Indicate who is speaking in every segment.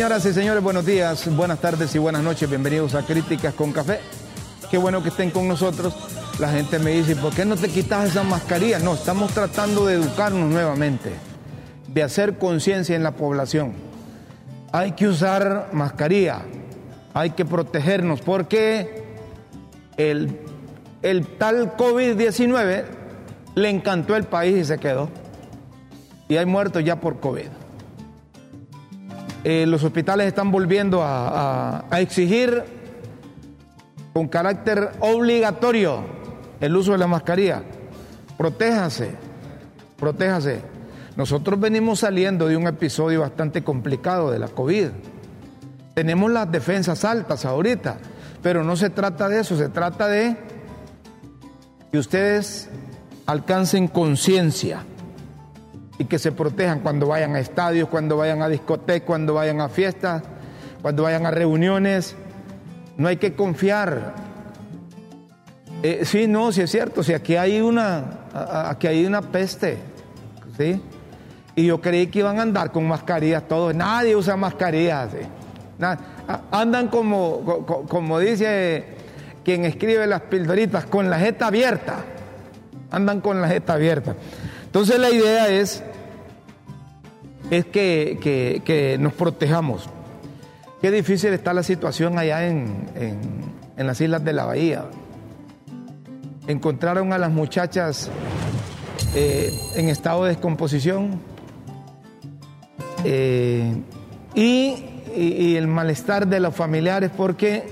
Speaker 1: Señoras y señores, buenos días, buenas tardes y buenas noches. Bienvenidos a Críticas con Café. Qué bueno que estén con nosotros. La gente me dice, ¿por qué no te quitas esa mascarilla? No, estamos tratando de educarnos nuevamente, de hacer conciencia en la población. Hay que usar mascarilla, hay que protegernos, porque el, el tal COVID-19 le encantó el país y se quedó. Y hay muertos ya por COVID. Eh, los hospitales están volviendo a, exigir con carácter obligatorio el uso de la mascarilla. Protéjase, protéjase. Nosotros venimos saliendo de un episodio bastante complicado de la COVID. Tenemos las defensas altas ahorita, pero no se trata de eso, se trata de que ustedes alcancen conciencia y que se protejan cuando vayan a estadios, cuando vayan a discotecas, cuando vayan a fiestas, cuando vayan a reuniones. No hay que confiar. Eh, sí, no, sí es cierto, si aquí hay una, aquí hay una peste, ¿sí? Y yo creí que iban a andar con mascarillas todos, nadie usa mascarillas, andan como, como dice quien escribe las pildoritas, con la jeta abierta, andan con la jeta abierta. Entonces la idea es es que, nos protejamos. Qué difícil está la situación allá en, las islas de la bahía. Encontraron a las muchachas eh, en estado de descomposición eh, y, el malestar de los familiares porque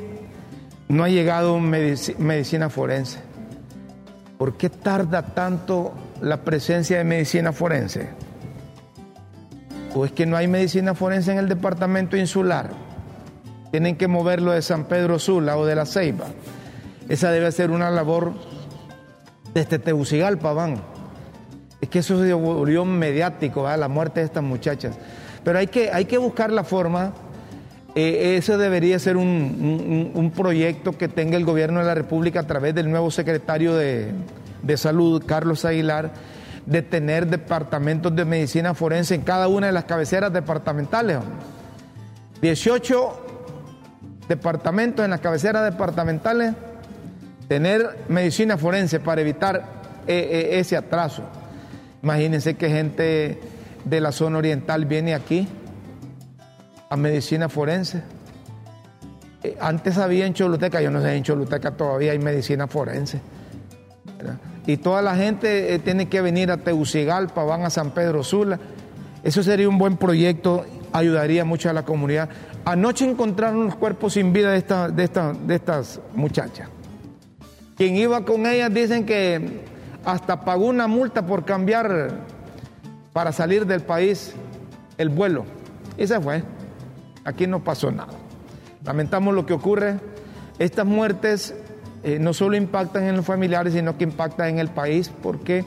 Speaker 1: no ha llegado medicina forense. ¿Por qué tarda tanto la presencia de medicina forense? O es que no hay medicina forense en el departamento insular. Tienen que moverlo de San Pedro Sula o de La Ceiba. Esa debe ser una labor desde Tegucigalpa, van. Es que eso se volvió mediático, la muerte de estas muchachas. Pero hay que, hay que buscar la forma. Eh, eso debería ser un, un, proyecto que tenga el gobierno de la República a través del nuevo secretario de, de Salud, Carlos Aguilar de tener departamentos de medicina forense en cada una de las cabeceras departamentales. 18 departamentos en las cabeceras departamentales, tener medicina forense para evitar eh, eh, ese atraso. Imagínense que gente de la zona oriental viene aquí a medicina forense. Eh, antes había en Choluteca, yo no sé, en Choluteca todavía hay medicina forense y toda la gente eh, tiene que venir a Tegucigalpa, van a San Pedro Sula. Eso sería un buen proyecto, ayudaría mucho a la comunidad. Anoche encontraron los cuerpos sin vida de, de, de estas muchachas. Quien iba con ellas dicen que hasta pagó una multa por cambiar para salir del país el vuelo. Y se fue. Aquí no pasó nada. Lamentamos lo que ocurre. Estas muertes eh, no solo impactan en los familiares, sino que impactan en el país porque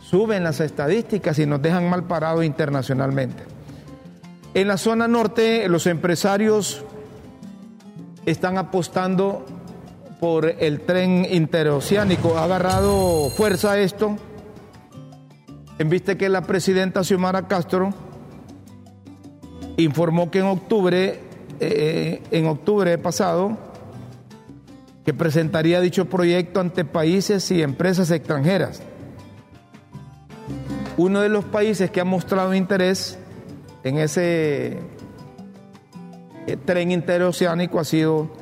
Speaker 1: suben las estadísticas y nos dejan mal parados internacionalmente. En la zona norte, los empresarios están apostando por el tren interoceánico. Ha agarrado fuerza esto. En vista que la presidenta Xiomara Castro informó que en octubre, eh, en octubre pasado, que presentaría dicho proyecto ante países y empresas extranjeras. Uno de los países que ha mostrado interés en ese eh, tren interoceánico ha sido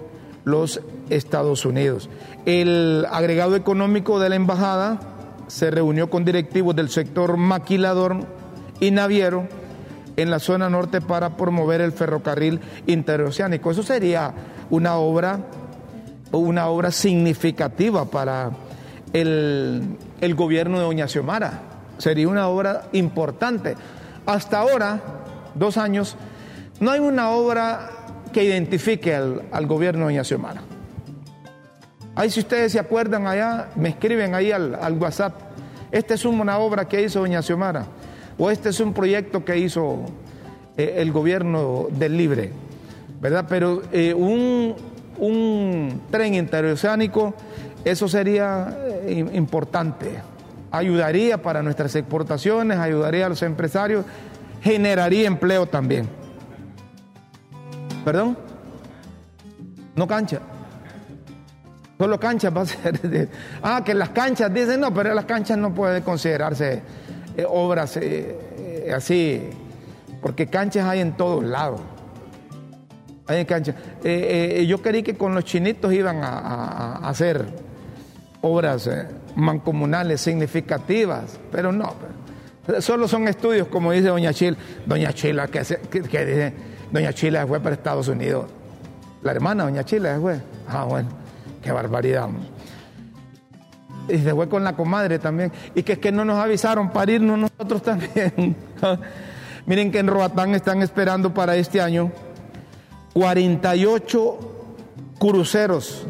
Speaker 1: los Estados Unidos. El agregado económico de la embajada se reunió con directivos del sector maquilador y naviero en la zona norte para promover el ferrocarril interoceánico. Eso sería una obra una obra significativa para el, gobierno de Doña Xiomara. Sería una obra importante. Hasta ahora, dos años, no hay una obra que identifique al, gobierno de Doña Xiomara. Ahí si ustedes se acuerdan allá, me escriben ahí al, WhatsApp. Esta es una obra que hizo Doña Xiomara. O este es un proyecto que hizo eh, el gobierno del Libre. ¿Verdad? Pero eh, un, un tren interoceánico, eso sería eh, importante. Ayudaría para nuestras exportaciones, ayudaría a los empresarios, generaría empleo también. ¿Perdón? No cancha. Solo canchas va a ser. ah, que las canchas, dicen, no, pero las canchas no pueden considerarse eh, obras eh, así, porque canchas hay en todos lados. Hay en canchas. yo creí que con los chinitos iban a, hacer obras mancomunales significativas, pero no. Solo son estudios, como dice Doña Chila. Doña Chila, que, que, dice, Doña Chila fue para Estados Unidos. La hermana Doña Chila fue. Ah, bueno, qué barbaridad. Y se fue con la comadre también. Y que es que no nos avisaron para irnos nosotros también. Miren que en Roatán están esperando para este año 48 cruceros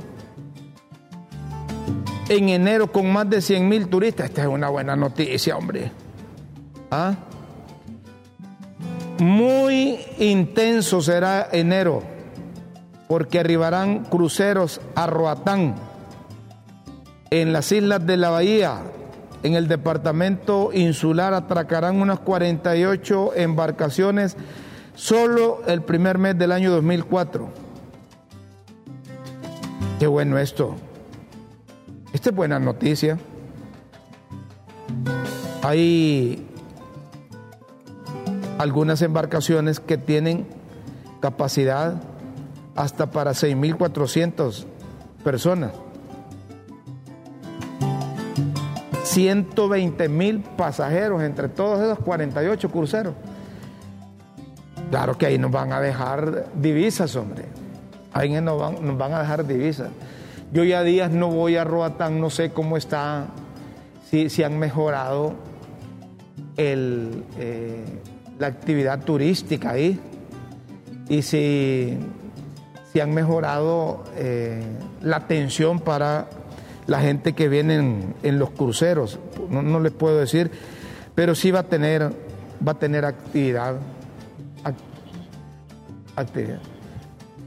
Speaker 1: en enero con más de 100 mil turistas. Esta es una buena noticia, hombre. ¿Ah? Muy intenso será enero, porque arribarán cruceros a Roatán, en las islas de la Bahía, en el departamento insular, atracarán unas 48 embarcaciones solo el primer mes del año 2004. Qué bueno esto. Esta es buena noticia. Hay algunas embarcaciones que tienen capacidad hasta para 6.400 personas. 120 mil pasajeros entre todos esos 48 cruceros. Claro que ahí nos van a dejar divisas, hombre. Ahí nos van, nos van a dejar divisas. Yo ya días no voy a Roatán, no sé cómo está, si, si han mejorado el, eh, la actividad turística ahí y si, si han mejorado eh, la atención para la gente que viene en, los cruceros. No, les puedo decir, pero sí va a tener, va a tener actividad.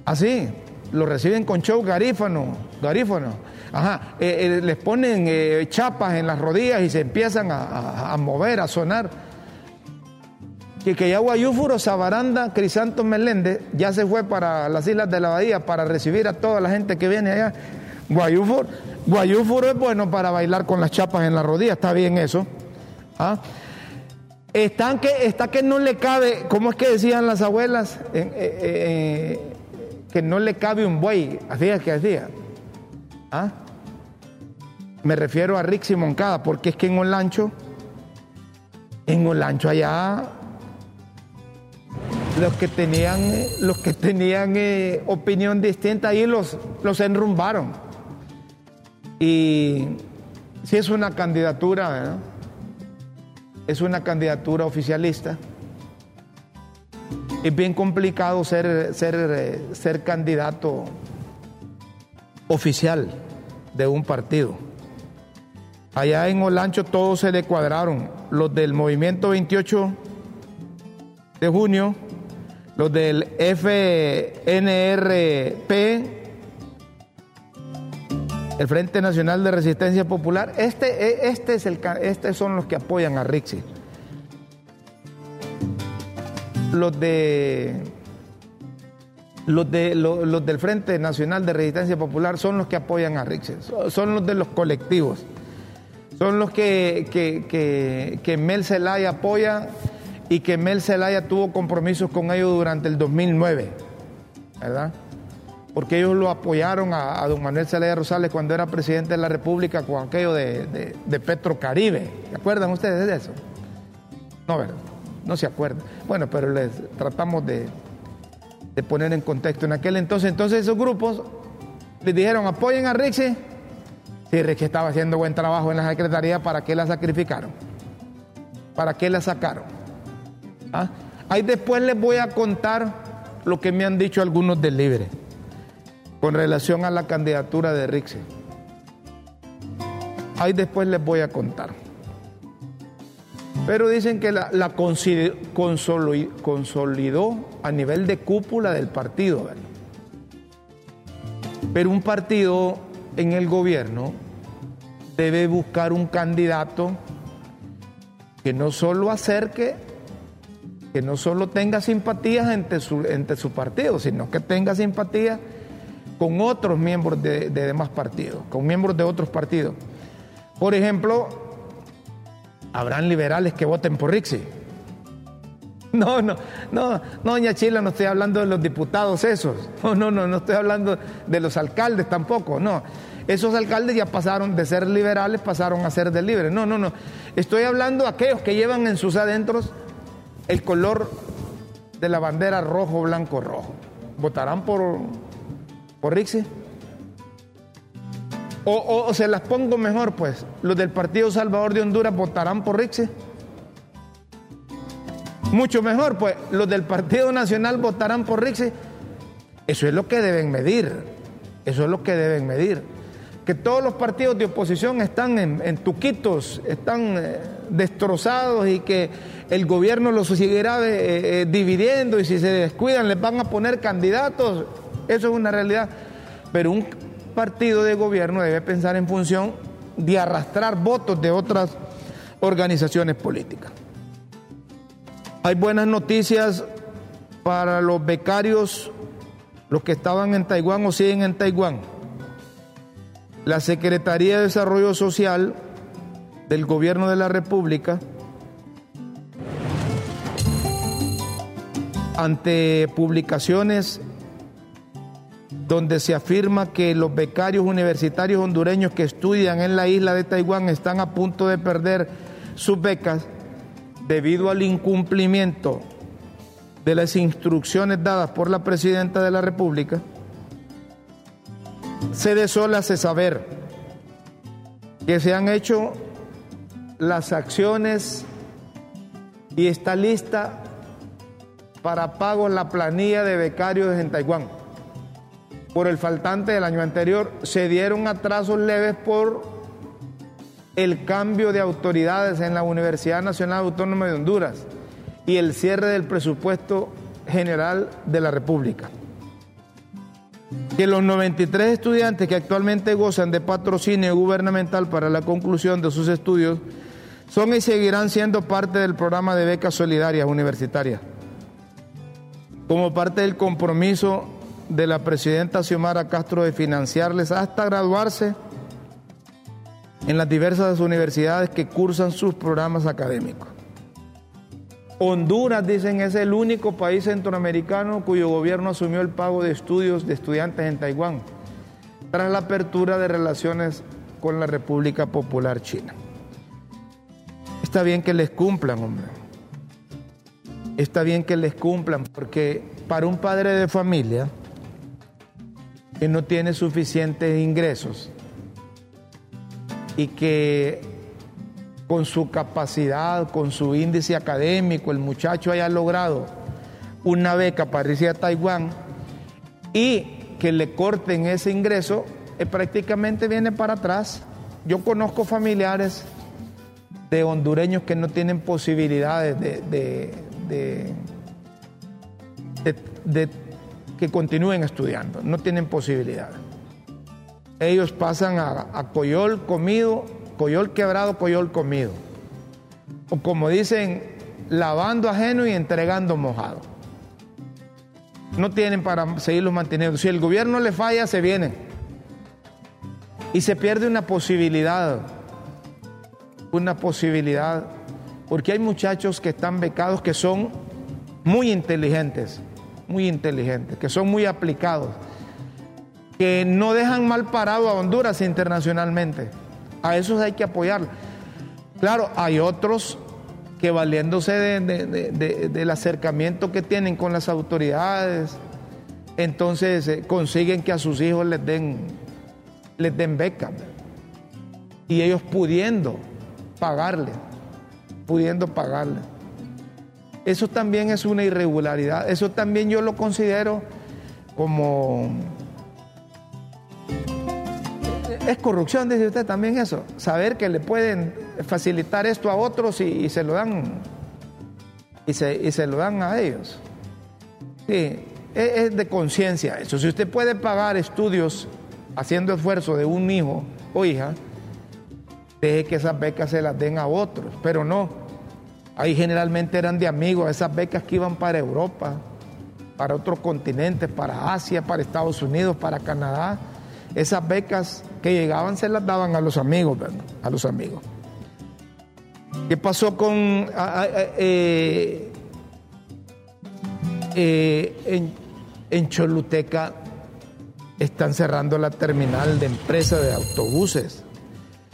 Speaker 1: Así, lo reciben con show garífano, garífano. Ajá, eh, eh, les ponen chapas en las rodillas y se empiezan a mover, a sonar que, que ya Guayúfuro, Sabaranda, Crisanto Meléndez ya se fue para las Islas de la Bahía para recibir a toda la gente que viene allá. Guayúfuro, Guayúfuro es bueno para bailar con las chapas en la rodilla, está bien eso. ¿Ah? Están que, está que no le cabe, ¿cómo es que decían las abuelas? Eh, eh, eh, que no le cabe un buey, es que decía. ¿Ah? Me refiero a Rixi Moncada, porque es que en Olancho, en Olancho allá los que tenían, los que tenían opinión distinta ahí los, los enrumbaron. Y si es una candidatura, es una candidatura oficialista. Es bien complicado ser, ser, eh, ser candidato oficial de un partido. Allá en Olancho todos se le cuadraron. Los del movimiento 28 de junio los del FNRP, el Frente Nacional de Resistencia Popular, este, e, este es el, estos son los que apoyan a Rixi. Los de los, de, los, del Frente Nacional de Resistencia Popular son los que apoyan a Rixi, son los de los colectivos, son los que, que, que Mel Zelaya apoya y que Mel Zelaya tuvo compromisos con ellos durante el 2009, ¿verdad? Porque ellos lo apoyaron a, don Manuel Zelaya Rosales cuando era presidente de la República con aquello de, de, Petrocaribe. ¿Se acuerdan ustedes de eso? No, ¿verdad? No se acuerdan. Bueno, pero les tratamos de, de poner en contexto. En aquel entonces, entonces esos grupos les dijeron apoyen a Rixi. Sí, Rixi estaba haciendo buen trabajo en la Secretaría, ¿para qué la sacrificaron? ¿Para qué la sacaron? ¿Ah? Ahí después les voy a contar lo que me han dicho algunos del Libre con relación a la candidatura de Rixi. Ahí después les voy a contar. Pero dicen que la, consolidó a nivel de cúpula del partido. Pero un partido en el gobierno debe buscar un candidato que no solo acerque que no solo tenga simpatías entre su, entre su partido, sino que tenga simpatía con otros miembros de, demás partidos, con miembros de otros partidos. Por ejemplo, habrán liberales que voten por Rixi. No, no, no, no, doña Chila, no estoy hablando de los diputados esos. No, no, no, no estoy hablando de los alcaldes tampoco, no. Esos alcaldes ya pasaron de ser liberales, pasaron a ser de libres. No, no, no. Estoy hablando de aquellos que llevan en sus adentros el color de la bandera rojo, blanco, rojo. ¿Votarán por, por Rixi? O, se las pongo mejor, pues, los del Partido Salvador de Honduras votarán por Rixi. Mucho mejor, pues, los del Partido Nacional votarán por Rixi. Eso es lo que deben medir. Eso es lo que deben medir. Que todos los partidos de oposición están en, tuquitos, están eh, destrozados y que el gobierno los seguirá eh, eh, dividiendo y si se descuidan les van a poner candidatos. Eso es una realidad. Pero un partido de gobierno debe pensar en función de arrastrar votos de otras organizaciones políticas. Hay buenas noticias para los becarios, los que estaban en Taiwán o siguen en Taiwán. La Secretaría de Desarrollo Social del Gobierno de la República ante publicaciones donde se afirma que los becarios universitarios hondureños que estudian en la isla de Taiwán están a punto de perder sus becas debido al incumplimiento de las instrucciones dadas por la presidenta de la República, se desola hace saber que se han hecho las acciones y está lista para pago la planilla de becarios en Taiwán. Por el faltante del año anterior se dieron atrasos leves por el cambio de autoridades en la Universidad Nacional Autónoma de Honduras y el cierre del presupuesto general de la República. Que los 93 estudiantes que actualmente gozan de patrocinio gubernamental para la conclusión de sus estudios son y seguirán siendo parte del programa de becas solidarias universitarias como parte del compromiso de la presidenta Xiomara Castro de financiarles hasta graduarse en las diversas universidades que cursan sus programas académicos. Honduras, dicen, es el único país centroamericano cuyo gobierno asumió el pago de estudios de estudiantes en Taiwán, tras la apertura de relaciones con la República Popular China. Está bien que les cumplan, hombre está bien que les cumplan, porque para un padre de familia que no tiene suficientes ingresos y que con su capacidad, con su índice académico, el muchacho haya logrado una beca para irse a Taiwán y que le corten ese ingreso, eh, prácticamente viene para atrás. Yo conozco familiares de hondureños que no tienen posibilidades de, de, que continúen estudiando, no tienen posibilidad. Ellos pasan a, coyol comido, coyol quebrado, coyol comido. O como dicen, lavando ajeno y entregando mojado. No tienen para seguirlos manteniendo. Si el gobierno le falla, se vienen. Y se pierde una posibilidad, una posibilidad porque hay muchachos que están becados que son muy inteligentes, muy inteligentes, que son muy aplicados, que no dejan mal parado a Honduras internacionalmente. A esos hay que apoyar. Claro, hay otros que valiéndose del acercamiento que tienen con las autoridades, entonces eh, consiguen que a sus hijos les den, les den beca. Y ellos pudiendo pagarle pudiendo pagarle. Eso también es una irregularidad. Eso también yo lo considero como... Es corrupción, dice usted también eso. Saber que le pueden facilitar esto a otros y, se lo dan y se, lo dan a ellos. Sí, es, es de conciencia eso. Si usted puede pagar estudios haciendo esfuerzo de un hijo o hija, deje que esas becas se las den a otros, pero no Ahí generalmente eran de amigos, esas becas que iban para Europa, para otros continentes, para Asia, para Estados Unidos, para Canadá. Esas becas que llegaban se las daban a los amigos, ¿verdad? A los amigos. ¿Qué pasó con eh, eh, en, en Choluteca? Están cerrando la terminal de empresa de autobuses.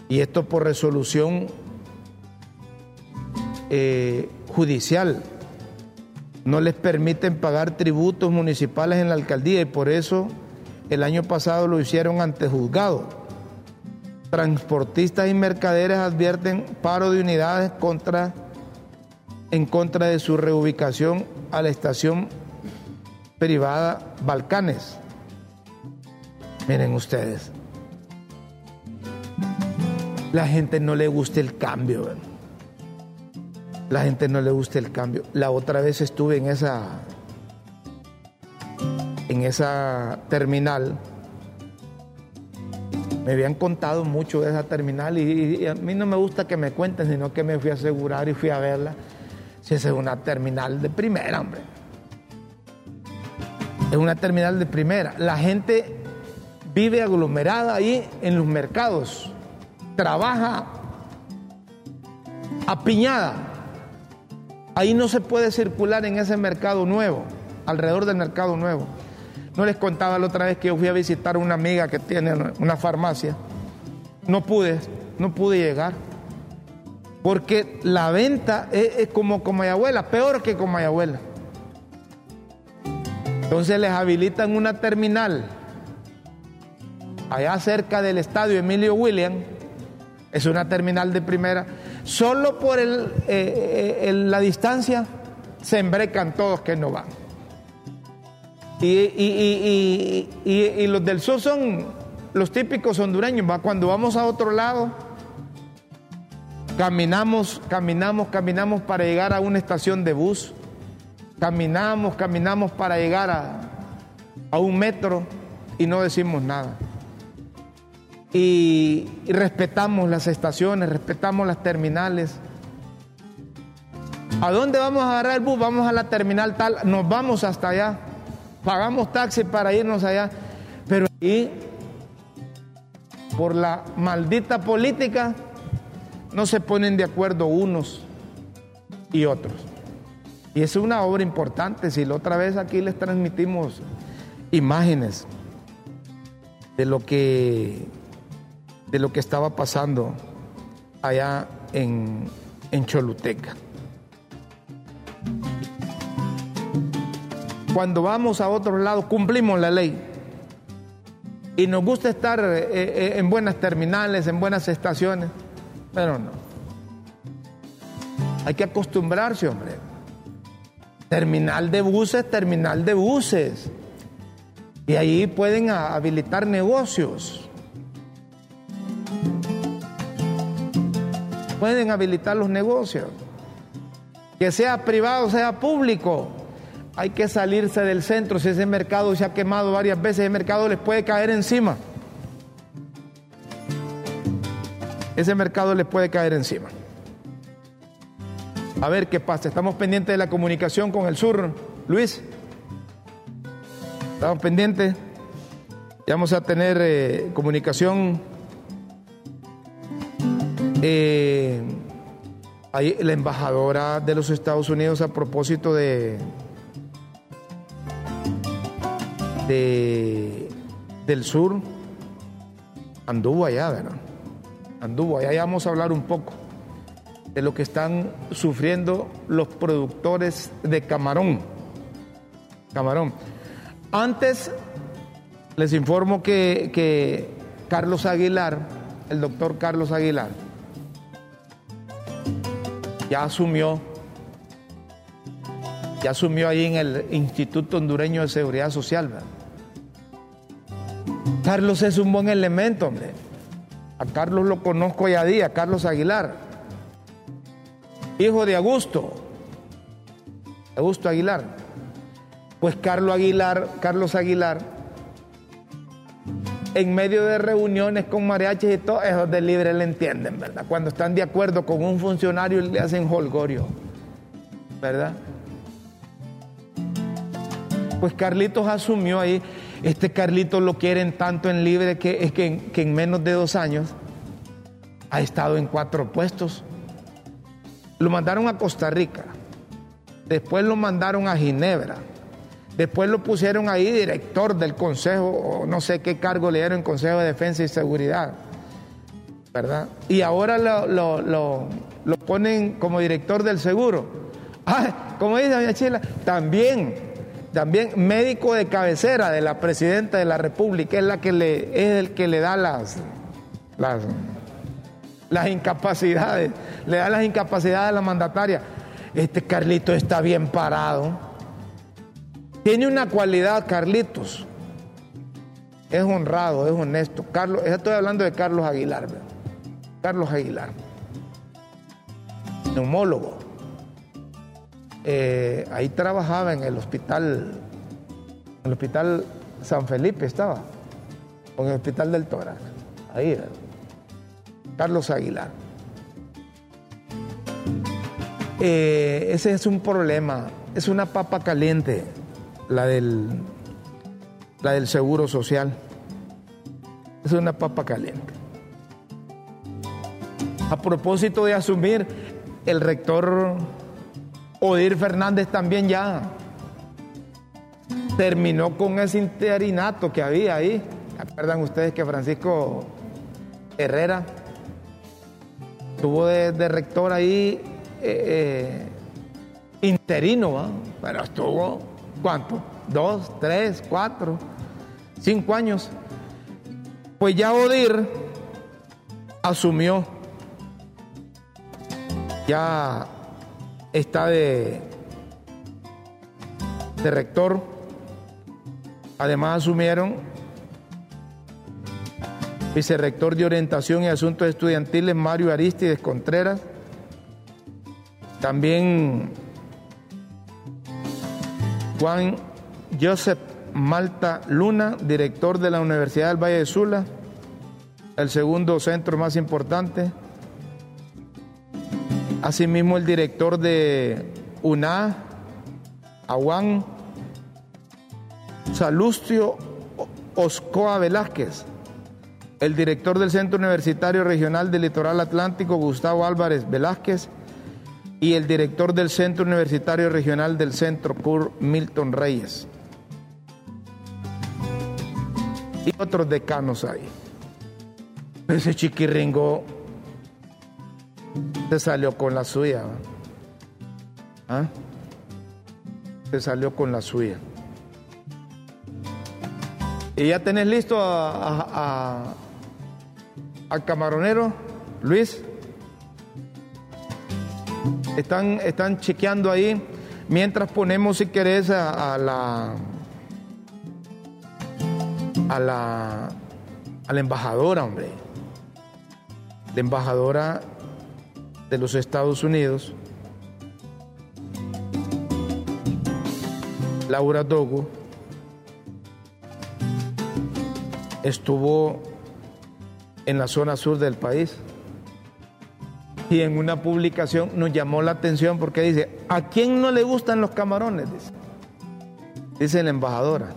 Speaker 1: Y esto por resolución eh, judicial. No les permiten pagar tributos municipales en la alcaldía y por eso el año pasado lo hicieron ante juzgado. Transportistas y mercaderes advierten paro de unidades contra, en contra de su reubicación a la estación privada Balcanes. Miren ustedes, la gente no le gusta el cambio la gente no le gusta el cambio. La otra vez estuve en esa en esa terminal. Me habían contado mucho de esa terminal y, a mí no me gusta que me cuenten, sino que me fui a asegurar y fui a verla. Si esa es una terminal de primera, hombre. Es una terminal de primera. La gente vive aglomerada ahí en los mercados. Trabaja apiñada Ahí no se puede circular en ese mercado nuevo, alrededor del mercado nuevo. No les contaba la otra vez que yo fui a visitar a una amiga que tiene una farmacia. No pude, no pude llegar. Porque la venta es, como como abuela, peor que como abuela. Entonces les habilitan una terminal allá cerca del estadio Emilio William. Es una terminal de primera Solo por eh, eh, la distancia se embrecan todos que no van. Y, los del sur son los típicos hondureños. Cuando vamos a otro lado, caminamos, caminamos, caminamos para llegar a una estación de bus. Caminamos, caminamos para llegar a, a un metro y no decimos nada y, respetamos las estaciones, respetamos las terminales. ¿A dónde vamos a agarrar el bus? Vamos a la terminal tal, nos vamos hasta allá, pagamos taxi para irnos allá, pero ahí, por la maldita política, no se ponen de acuerdo unos y otros. Y es una obra importante, si la otra vez aquí les transmitimos imágenes de lo que de lo que estaba pasando allá en, Choluteca. Cuando vamos a otro lado cumplimos la ley y nos gusta estar eh, eh, en buenas terminales, en buenas estaciones, pero no. Hay que acostumbrarse, hombre. Terminal de buses, terminal de buses. Y ahí pueden habilitar negocios. Pueden habilitar los negocios. Que sea privado, sea público. Hay que salirse del centro. Si ese mercado se ha quemado varias veces, ese mercado les puede caer encima. Ese mercado les puede caer encima. A ver qué pasa. Estamos pendientes de la comunicación con el sur. Luis. Estamos pendientes. Ya vamos a tener eh, comunicación eh, la embajadora de los Estados Unidos a propósito de, del sur anduvo allá, ¿verdad? Anduvo allá, ya vamos a hablar un poco de lo que están sufriendo los productores de camarón. Camarón. Antes les informo que, que Carlos Aguilar, el doctor Carlos Aguilar, ya asumió, ya asumió ahí en el Instituto Hondureño de Seguridad Social. Carlos es un buen elemento, hombre. A Carlos lo conozco ya día, Carlos Aguilar, hijo de Augusto, Augusto Aguilar. Pues Carlos Aguilar, Carlos Aguilar en medio de reuniones con mariachis y todo, esos de libre le entienden, ¿verdad? Cuando están de acuerdo con un funcionario le hacen holgorio. ¿verdad? Pues Carlitos asumió ahí, este Carlitos lo quieren tanto en libre que es que, que en menos de dos años ha estado en cuatro puestos. Lo mandaron a Costa Rica, después lo mandaron a Ginebra, después lo pusieron ahí director del Consejo, o no sé qué cargo le dieron Consejo de Defensa y Seguridad, ¿verdad? Y ahora lo, lo, ponen como director del seguro. Ah, como dice doña Chila, también, también médico de cabecera de la presidenta de la República, es la que le, es el que le da las, las las incapacidades, le da las incapacidades a la mandataria. Este Carlitos está bien parado. Tiene una cualidad, Carlitos. Es honrado, es honesto. Carlos, estoy hablando de Carlos Aguilar. Carlos Aguilar. Neumólogo. Eh, ahí trabajaba en el hospital, en el hospital San Felipe estaba, o en el hospital del Tórax. Ahí, Carlos Aguilar. Eh, ese es un problema, es una papa caliente la del, la del seguro social. Es una papa caliente. A propósito de asumir, el rector Odir Fernández también ya terminó con ese interinato que había ahí. ¿Acuerdan ustedes que Francisco Herrera estuvo de, rector ahí eh, eh, interino, pero estuvo, ¿cuánto? Dos, tres, cuatro, cinco años. Pues ya Odir asumió, ya está de, de rector, además asumieron vicerrector de Orientación y Asuntos Estudiantiles Mario Aristides Contreras, también Juan Joseph Malta Luna, director de la Universidad del Valle de Sula, el segundo centro más importante. Asimismo, el director de UNA, Aguán, Salustio Oscoa Velázquez, el director del Centro Universitario Regional del Litoral Atlántico, Gustavo Álvarez Velázquez, y el director del Centro Universitario Regional del Centro CUR, Milton Reyes. Y otros decanos ahí. Ese chiquirringo se salió con la suya. ¿Ah? Se salió con la suya. Y ya tenés listo a, al camaronero, Luis. Están, están chequeando ahí mientras ponemos, si querés, a, la a la a la embajadora, hombre. La embajadora de los Estados Unidos, Laura Dogo, estuvo en la zona sur del país. Y en una publicación nos llamó la atención porque dice, ¿a quién no le gustan los camarones? Dice, la embajadora.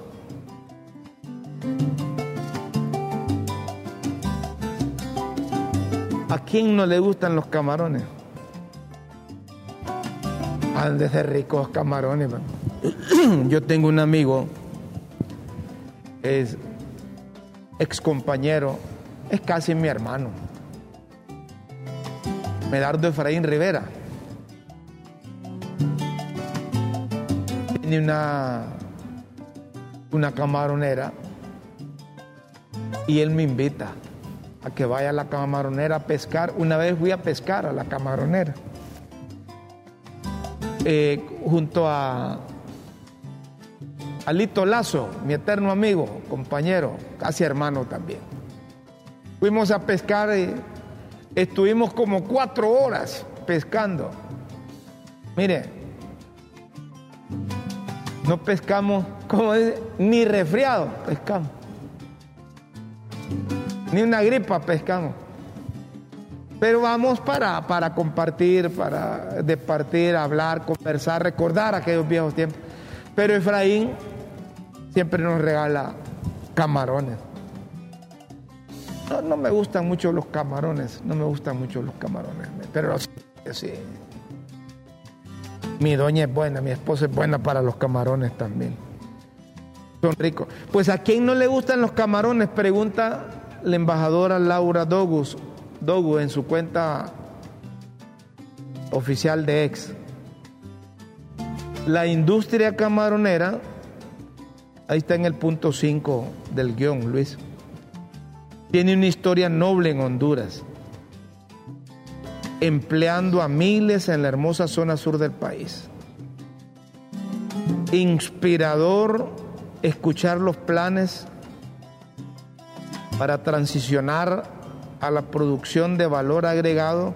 Speaker 1: ¿A quién no le gustan los camarones? Han de ser ricos camarones. Yo tengo un amigo, es ex compañero es casi mi hermano. Medardo Efraín Rivera. Tiene una, una camaronera y él me invita a que vaya a la camaronera a pescar. Una vez fui a pescar a la camaronera eh, junto a Alito Lazo, mi eterno amigo, compañero, casi hermano también. Fuimos a pescar y estuvimos como cuatro horas pescando. Mire, no pescamos, como dice, ni resfriado pescamos. Ni una gripa pescamos. Pero vamos para, para compartir, para departir, hablar, conversar, recordar aquellos viejos tiempos. Pero Efraín siempre nos regala camarones. No, no me gustan mucho los camarones, no me gustan mucho los camarones, pero sí. Mi doña es buena, mi esposa es buena para los camarones también. Son ricos. Pues a quién no le gustan los camarones, pregunta la embajadora Laura Dogus, Dogu en su cuenta oficial de ex. La industria camaronera, ahí está en el punto 5 del guion, Luis, tiene una historia noble en Honduras empleando a miles en la hermosa zona sur del país. Inspirador escuchar los planes para transicionar a la producción de valor agregado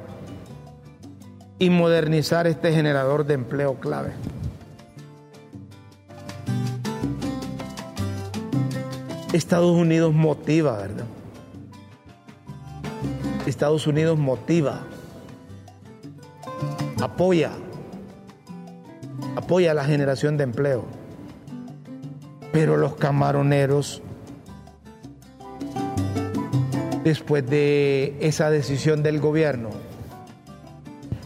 Speaker 1: y modernizar este generador de empleo clave. Estados Unidos motiva, ¿verdad? Estados Unidos motiva apoya, apoya la generación de empleo. Pero los camaroneros, después de esa decisión del gobierno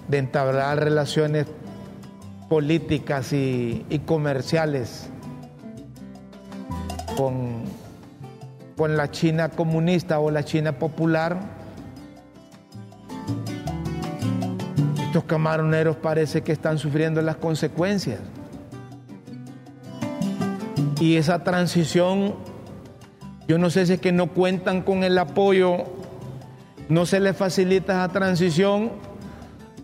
Speaker 1: de entablar relaciones políticas y, comerciales con, con la China comunista o la China popular, Estos camaroneros parece que están sufriendo las consecuencias. Y esa transición, yo no sé si es que no cuentan con el apoyo, no se les facilita esa transición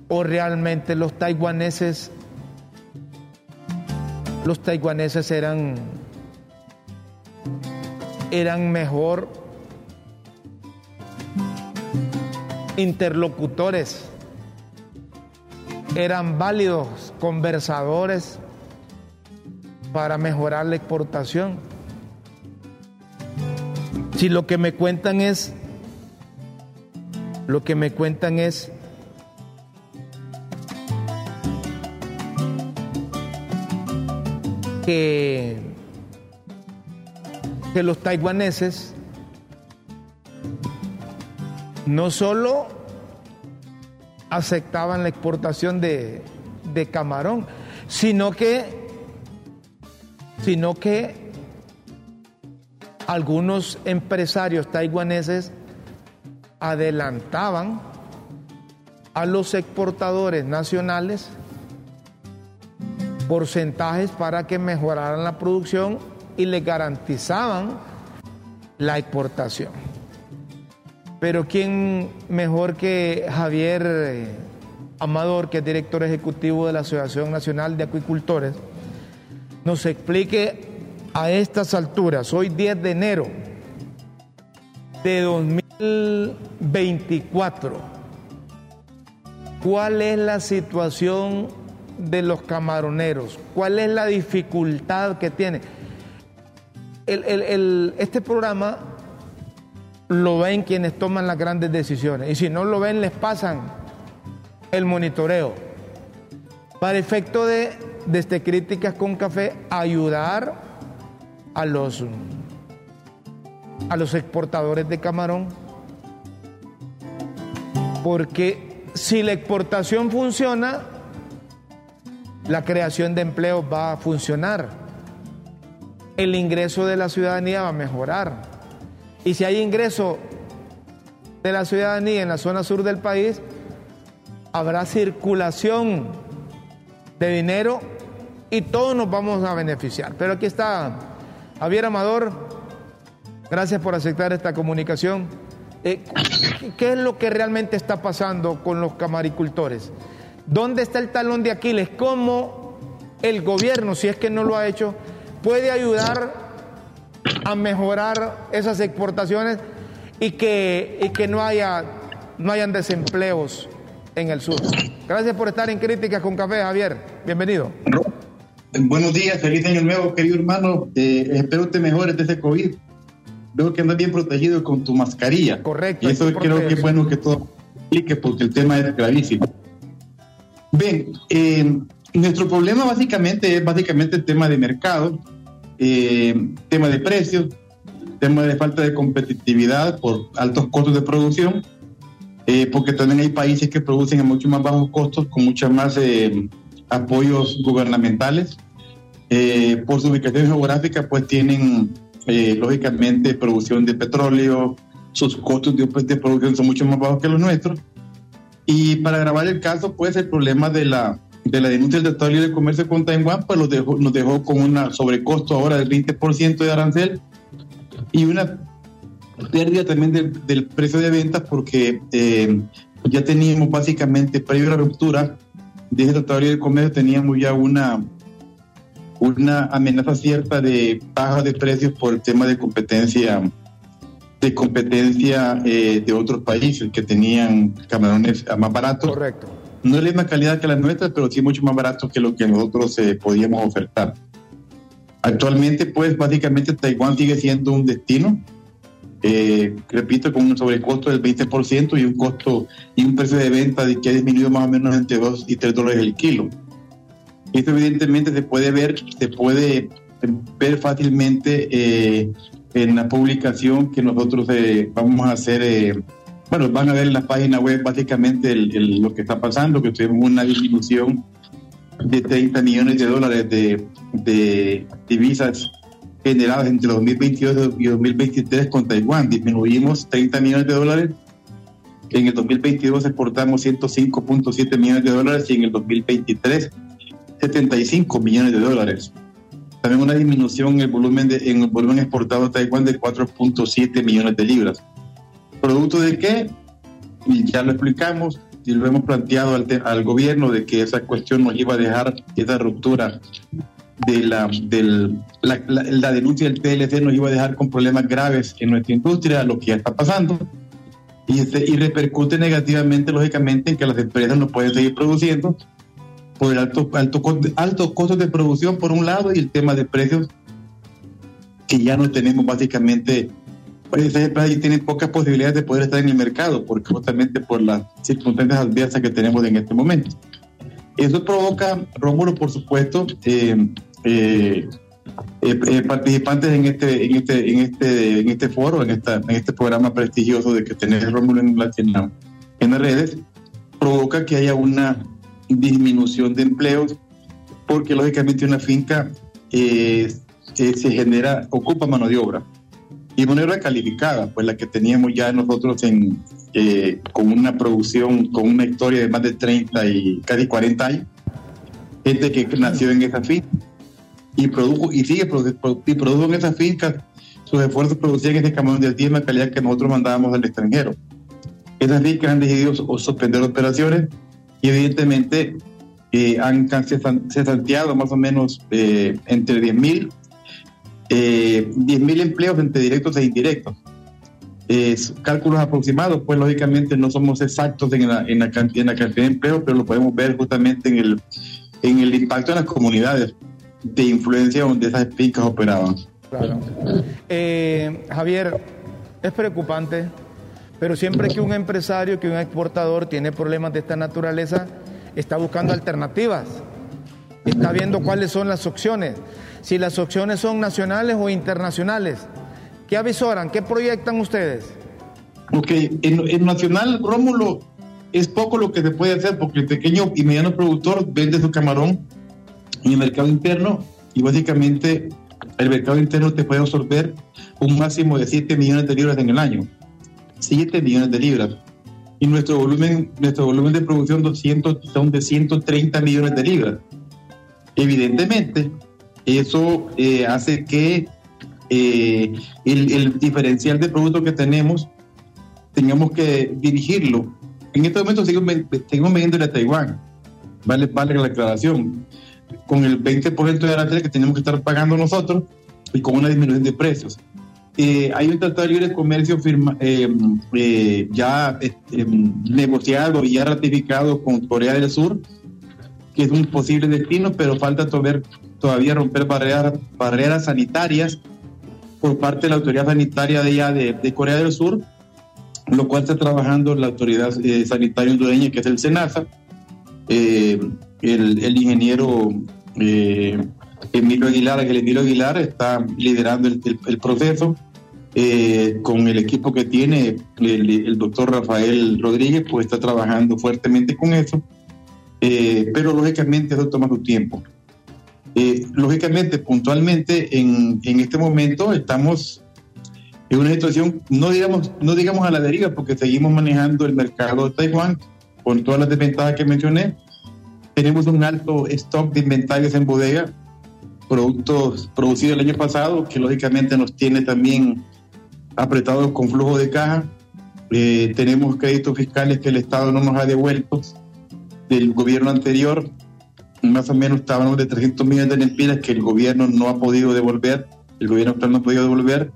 Speaker 1: o realmente los taiwaneses, los taiwaneses eran, eran mejor interlocutores eran válidos conversadores para mejorar la exportación. Si lo que me cuentan es, lo que me cuentan es que, que los taiwaneses no solo aceptaban la exportación de, camarón, sino que, sino que algunos empresarios taiwaneses adelantaban a los exportadores nacionales porcentajes para que mejoraran la producción y les garantizaban la exportación. Pero ¿quién mejor que Javier eh, Amador, que es director ejecutivo de la Asociación Nacional de Acuicultores, nos explique a estas alturas, hoy 10 de enero de 2024, cuál es la situación de los camaroneros, cuál es la dificultad que tiene. este programa lo ven quienes toman las grandes decisiones. Y si no lo ven, les pasan el monitoreo. Para efecto de, desde Críticas con Café, ayudar a los, a los exportadores de camarón. Porque si la exportación funciona, la creación de empleo va a funcionar. El ingreso de la ciudadanía va a mejorar y si hay ingreso de la ciudadanía en la zona sur del país, habrá circulación de dinero y todos nos vamos a beneficiar. Pero aquí está Javier Amador, gracias por aceptar esta comunicación. Eh, ¿Qué es lo que realmente está pasando con los camaricultores? ¿Dónde está el talón de Aquiles? ¿Cómo el gobierno, si es que no lo ha hecho, puede ayudar a mejorar esas exportaciones y que, que no, haya, no hayan desempleos en el sur. Gracias por estar en Críticas con Café, Javier. Bienvenido.
Speaker 2: Buenos días, feliz año nuevo, querido hermano. Eh, espero te mejores de ese COVID. Veo que andas bien protegido con tu mascarilla.
Speaker 1: Correcto.
Speaker 2: Y eso creo que es bueno que todo explique porque el tema es gravísimo. Bien, eh, nuestro problema básicamente es básicamente el tema de mercado, eh, tema de precios, tema de falta de competitividad por altos costos de producción, eh, porque también hay países que producen a mucho más bajos costos con muchos más apoyos gubernamentales. por su ubicación geográfica, pues tienen lógicamente producción de petróleo, sus costos de, de producción son mucho más bajos que los nuestros y para grabar el caso, pues el problema de la, de la denuncia del Tratado de Libre Comercio con Taiwán, pues dejó, nos dejó con un sobrecosto ahora del 20% de arancel y una pérdida también del, precio de ventas porque eh, ya teníamos básicamente, previo a la ruptura de ese Tratado de Libre Comercio, teníamos ya una, una amenaza cierta de baja de precios por el tema de competencia de competencia eh, de otros países que tenían camarones más baratos.
Speaker 1: Correcto.
Speaker 2: No es la misma calidad que las nuestras, pero sí mucho más baratos que lo que nosotros eh, podíamos ofertar. Actualmente, pues básicamente Taiwán sigue siendo un destino, eh, repito, con un sobrecosto del 20% y un costo y un precio de venta que ha disminuido más o menos entre 2 y 3 dólares el kilo. Esto evidentemente se puede ver, se puede ver fácilmente eh, en la publicación que nosotros eh, vamos a hacer, eh, bueno, van a ver en la página web básicamente lo que está pasando, que tuvimos una disminución de 30 millones de dólares de, de divisas generadas entre 2022 y 2023 con Taiwán. Disminuimos 30 millones de dólares. En el 2022 exportamos 105.7 millones de dólares y en el 2023 75 millones de dólares. También una disminución en el volumen, de, en el volumen exportado a Taiwán de 4.7 millones de libras. ¿Producto de qué? ya lo explicamos y lo hemos planteado al, al, gobierno de que esa cuestión nos iba a dejar, esa ruptura de la, del, la, la, denuncia del TLC nos iba a dejar con problemas graves en nuestra industria, lo que ya está pasando, y, este, y repercute negativamente, lógicamente, en que las empresas no pueden seguir produciendo por el alto, alto, altos costos de producción por un lado y el tema de precios que ya no tenemos básicamente, tienen pocas posibilidades de poder estar en el mercado, porque justamente por las circunstancias adversas que tenemos en este momento. Eso provoca, Rómulo, por supuesto, eh, eh, eh, participantes en este, en este, en este, en este foro, en esta, en este programa prestigioso de que tenés Rómulo en, en, en las redes, provoca que haya una disminución de empleos, porque lógicamente una finca eh, eh, se genera, ocupa mano de obra. Y mano de obra calificada, pues la que teníamos ya nosotros en, eh, con una producción, con una historia de más de 30 y casi 40 años, gente que nació en esa finca y produjo y sigue y produjo en esa finca sus esfuerzos producían ese camión de misma calidad que nosotros mandábamos al extranjero. Esas fincas han decidido suspender operaciones y evidentemente eh, han cesanteado más o menos eh, entre 10.000 eh, empleos entre directos e indirectos. cálculos aproximados, pues lógicamente no somos exactos en la, en la, cantidad, de empleos, pero lo podemos ver justamente en el, en el impacto en las comunidades de influencia donde esas fincas operaban.
Speaker 1: Claro. Eh, Javier, es preocupante pero siempre que un empresario, que un exportador tiene problemas de esta naturaleza, está buscando alternativas, está viendo cuáles son las opciones, si las opciones son nacionales o internacionales. ¿Qué avisoran? ¿Qué proyectan ustedes?
Speaker 2: Ok, en, nacional, Rómulo, es poco lo que se puede hacer porque el pequeño y mediano productor vende su camarón en el mercado interno y básicamente el mercado interno te puede absorber un máximo de 7 millones de libras en el año. 7 millones de libras. Y nuestro volumen, nuestro volumen de producción 200, son de 130 millones de libras. Evidentemente, eso eh, hace que eh, el, diferencial de producto que tenemos tengamos que dirigirlo. En este momento seguimos, vendiendo a Taiwán, vale, vale la aclaración, con el 20% de aranceles que tenemos que estar pagando nosotros y con una disminución de precios. Eh, hay un tratado de libre comercio firma, ya negociado y ya ratificado con Corea del Sur, que es un posible destino, pero falta todavía romper barreras, barreras sanitarias por parte de la autoridad sanitaria de, de, Corea del Sur lo cual está trabajando la autoridad eh, sanitaria hondureña, que es el SENASA, eh, el, ingeniero eh, Emilio Aguilar, el Emilio Aguilar está liderando el, proceso con el equipo que tiene el, doctor Rafael Rodríguez, pues está trabajando fuertemente con eso, pero lógicamente eso toma su tiempo. lógicamente, puntualmente, en, en este momento estamos es una situación, no digamos, no digamos a la deriva, porque seguimos manejando el mercado de Taiwán con todas las desventajas que mencioné. Tenemos un alto stock de inventarios en bodega, productos producidos el año pasado, que lógicamente nos tiene también apretados con flujo de caja. Eh, tenemos créditos fiscales que el Estado no nos ha devuelto del gobierno anterior. Más o menos estábamos de 300 millones de lempiras que el gobierno no ha podido devolver, el gobierno actual no ha podido devolver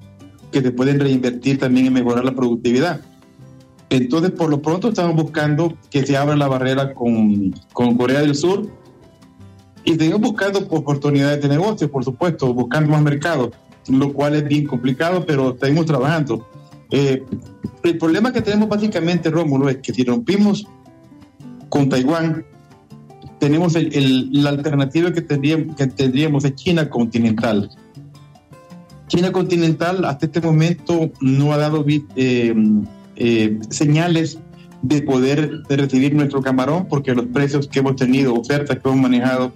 Speaker 2: que se pueden reinvertir también en mejorar la productividad. Entonces, por lo pronto estamos buscando que se abra la barrera con, con Corea del Sur y seguimos buscando oportunidades de negocio, por supuesto, buscando más mercados, lo cual es bien complicado, pero seguimos trabajando. Eh, el problema que tenemos básicamente, Rómulo, es que si rompimos con Taiwán, tenemos la alternativa que tendríamos, que es China continental. China continental hasta este momento no ha dado eh, eh, señales de poder recibir nuestro camarón porque los precios que hemos tenido, ofertas que hemos manejado,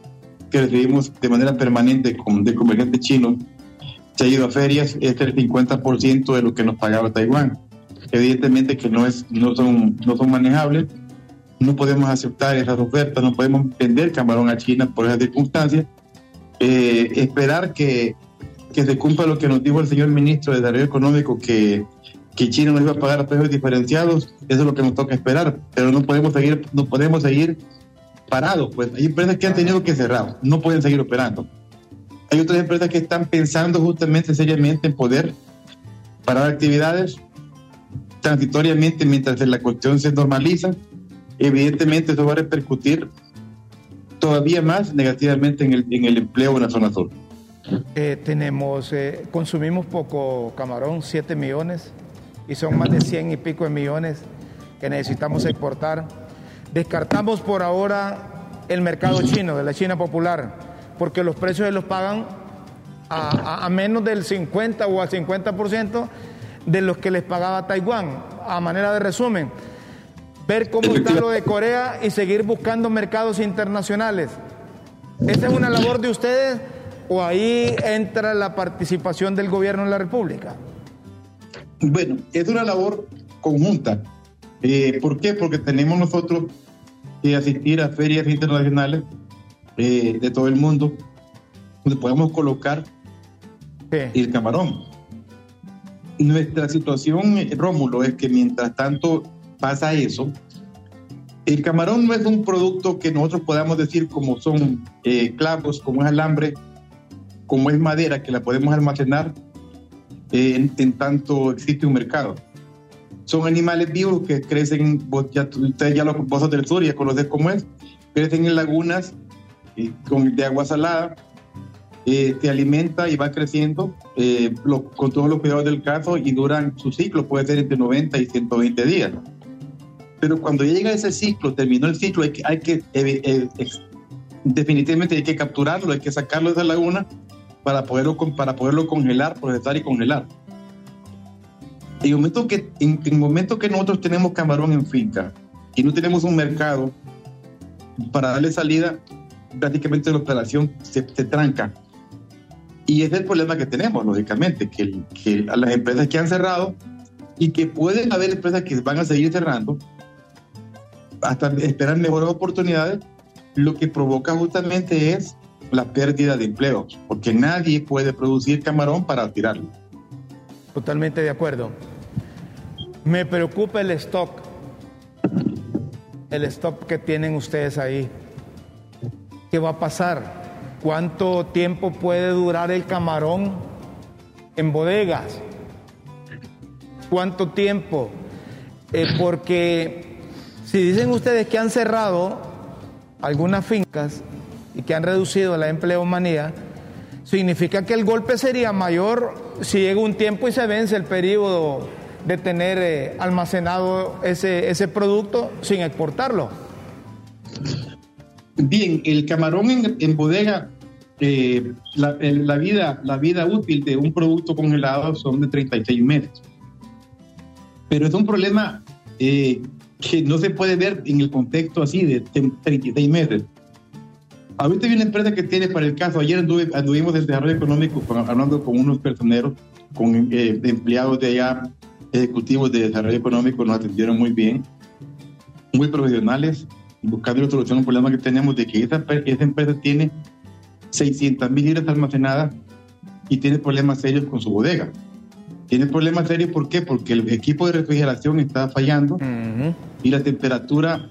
Speaker 2: que recibimos de manera permanente de comerciantes chinos, se ha ido a ferias, es el 50% de lo que nos pagaba Taiwán. Evidentemente que no son manejables, no podemos aceptar esas ofertas, no podemos vender camarón a China por esas circunstancias. Eh, esperar que que se cumpla lo que nos dijo el señor ministro de Desarrollo Económico, que, que China nos iba a pagar a precios diferenciados, eso es lo que nos toca esperar, pero no podemos seguir, no podemos seguir parados, pues hay empresas que han tenido que cerrar, no pueden seguir operando. Hay otras empresas que están pensando justamente seriamente en poder parar actividades transitoriamente mientras la cuestión se normaliza. Evidentemente eso va a repercutir todavía más negativamente en el, en el empleo en la zona sur.
Speaker 1: Eh, tenemos, eh, consumimos poco camarón, 7 millones, y son más de 100 y pico de millones que necesitamos exportar. Descartamos por ahora el mercado chino, de la China popular, porque los precios se los pagan a, a menos del 50 o al 50% de los que les pagaba Taiwán. A manera de resumen, ver cómo está lo de Corea y seguir buscando mercados internacionales. Esa es una labor de ustedes o ahí entra la participación del gobierno en la República?
Speaker 2: Bueno, es una labor conjunta. Eh, ¿Por qué? Porque tenemos nosotros que asistir a ferias internacionales eh, de todo el mundo donde podemos colocar el camarón. Nuestra situación, Rómulo, es que mientras tanto pasa eso, el camarón no es un producto que nosotros podamos decir como son eh, clavos, como es alambre, como es madera que la podemos almacenar eh, en, tanto existe un mercado. Son animales vivos que crecen, ya, ustedes ya los pozos del sur ya conocen cómo es, crecen en lagunas eh, con, de agua salada, eh, se alimenta y va creciendo con todos los cuidados del caso y duran su ciclo, puede ser entre 90 y 120 días. Pero cuando llega ese ciclo, terminó el ciclo, hay que, hay que definitivamente hay que capturarlo, hay que sacarlo de esa laguna para poderlo, para poderlo congelar, procesar y congelar. En el momento que, en, el momento que nosotros tenemos camarón en finca y no tenemos un mercado para darle salida, prácticamente la operación se, tranca. Y ese es el problema que tenemos, lógicamente, que, que las empresas que han cerrado y que pueden haber empresas que van a seguir cerrando hasta esperar mejores oportunidades, lo que provoca justamente es la pérdida de empleos, porque nadie puede producir camarón para tirarlo.
Speaker 1: Totalmente de acuerdo. Me preocupa el stock, el stock que tienen ustedes ahí. ¿Qué va a pasar? ¿Cuánto tiempo puede durar el camarón en bodegas? ¿Cuánto tiempo? Eh, porque si dicen ustedes que han cerrado algunas fincas, y que han reducido la empleomanía, significa que el golpe sería mayor si llega un tiempo y se vence el periodo de tener eh, almacenado ese, ese producto sin exportarlo.
Speaker 2: Bien, el camarón en, bodega, eh, la, vida, la vida útil de un producto congelado son de 36 meses. Pero es un problema eh, que no se puede ver en el contexto así de 36 meses. Ahorita hay una empresa que tiene para el caso, ayer anduvimos en desarrollo económico hablando con unos personeros, con eh, empleados de allá, ejecutivos de desarrollo económico, nos atendieron muy bien, muy profesionales, buscando la solución a un problema que tenemos de que esa, esa empresa tiene 600 mil libras almacenadas y tiene problemas serios con su bodega. Tiene problemas serios, ¿por qué? Porque el equipo de refrigeración está fallando y la temperatura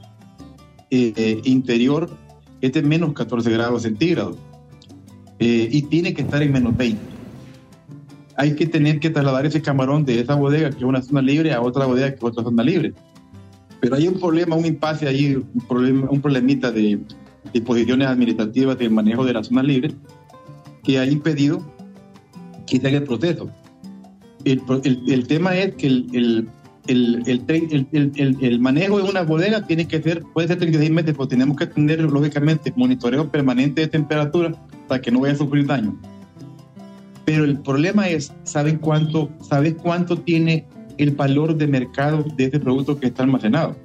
Speaker 2: eh, interior es de menos 14 grados centígrados eh, y tiene que estar en menos 20. Hay que tener que trasladar ese camarón de esa bodega, que es una zona libre, a otra bodega, que es otra zona libre. Pero hay un problema, un impasse ahí, un, problema, un problemita de disposiciones administrativas del manejo de la zona libre que ha impedido que se haga el proceso. El, el, tema es que el, el, manejo de una bodega tiene que ser, puede ser 36 meses, pero tenemos que tener, lógicamente, monitoreo permanente de temperatura para que no vaya a sufrir daño. Pero el problema es, ¿saben cuánto, ¿sabes cuánto tiene el valor de mercado de este producto que está almacenado.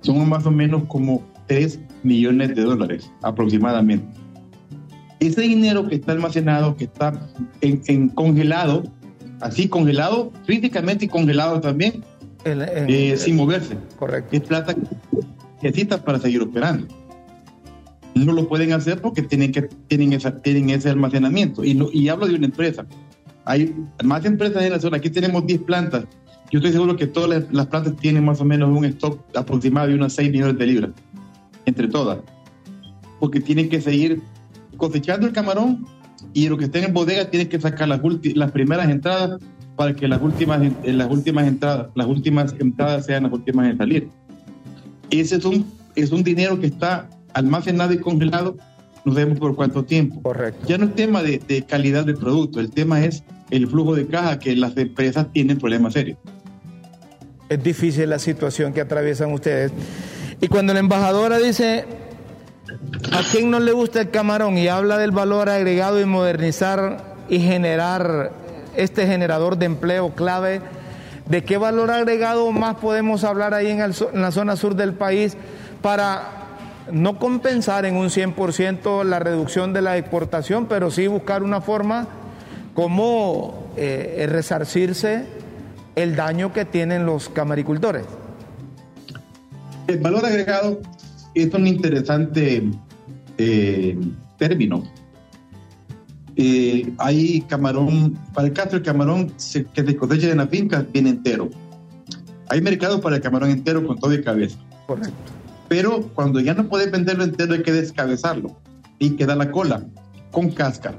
Speaker 2: Son más o menos como 3 millones de dólares aproximadamente. Ese dinero que está almacenado, que está en, congelado, así congelado, físicamente y congelado también, eh, sin moverse.
Speaker 1: Correcto.
Speaker 2: Es plata que necesitas para seguir operando. No lo pueden hacer porque tienen, que, tienen, esa, tienen ese almacenamiento. Y, y hablo de una empresa. Hay más empresas en la zona. Aquí tenemos 10 plantas. Yo estoy seguro que todas las, plantas tienen más o menos un stock aproximado de unos 6 millones de libras, entre todas. Porque tienen que seguir cosechando el camarón y lo que estén en bodega tienen que sacar las, las primeras entradas para que las últimas, las últimas entradas, las últimas entradas sean las últimas en salir. Ese es un, es un dinero que está almacenado y congelado, no sabemos por cuánto tiempo.
Speaker 1: Correcto.
Speaker 2: Ya no es tema de, de calidad del producto, el tema es el flujo de caja que las empresas tienen problemas serios.
Speaker 1: Es difícil la situación que atraviesan ustedes. Y cuando la embajadora dice, ¿a quién no le gusta el camarón? Y habla del valor agregado y modernizar y generar este generador de empleo clave, ¿de qué valor agregado más podemos hablar ahí en, la zona sur del país para no compensar en un 100% la reducción de la exportación, pero sí buscar una forma cómo eh, resarcirse el daño que tienen los camaricultores.
Speaker 2: El valor agregado es un interesante eh, término. Eh, hay camarón, para el caso del camarón que se cosecha en la finca, viene entero. Hay mercado para el camarón entero con todo y cabeza.
Speaker 1: Correcto.
Speaker 2: Pero cuando ya no puedes venderlo entero, hay que descabezarlo y queda la cola con cáscara.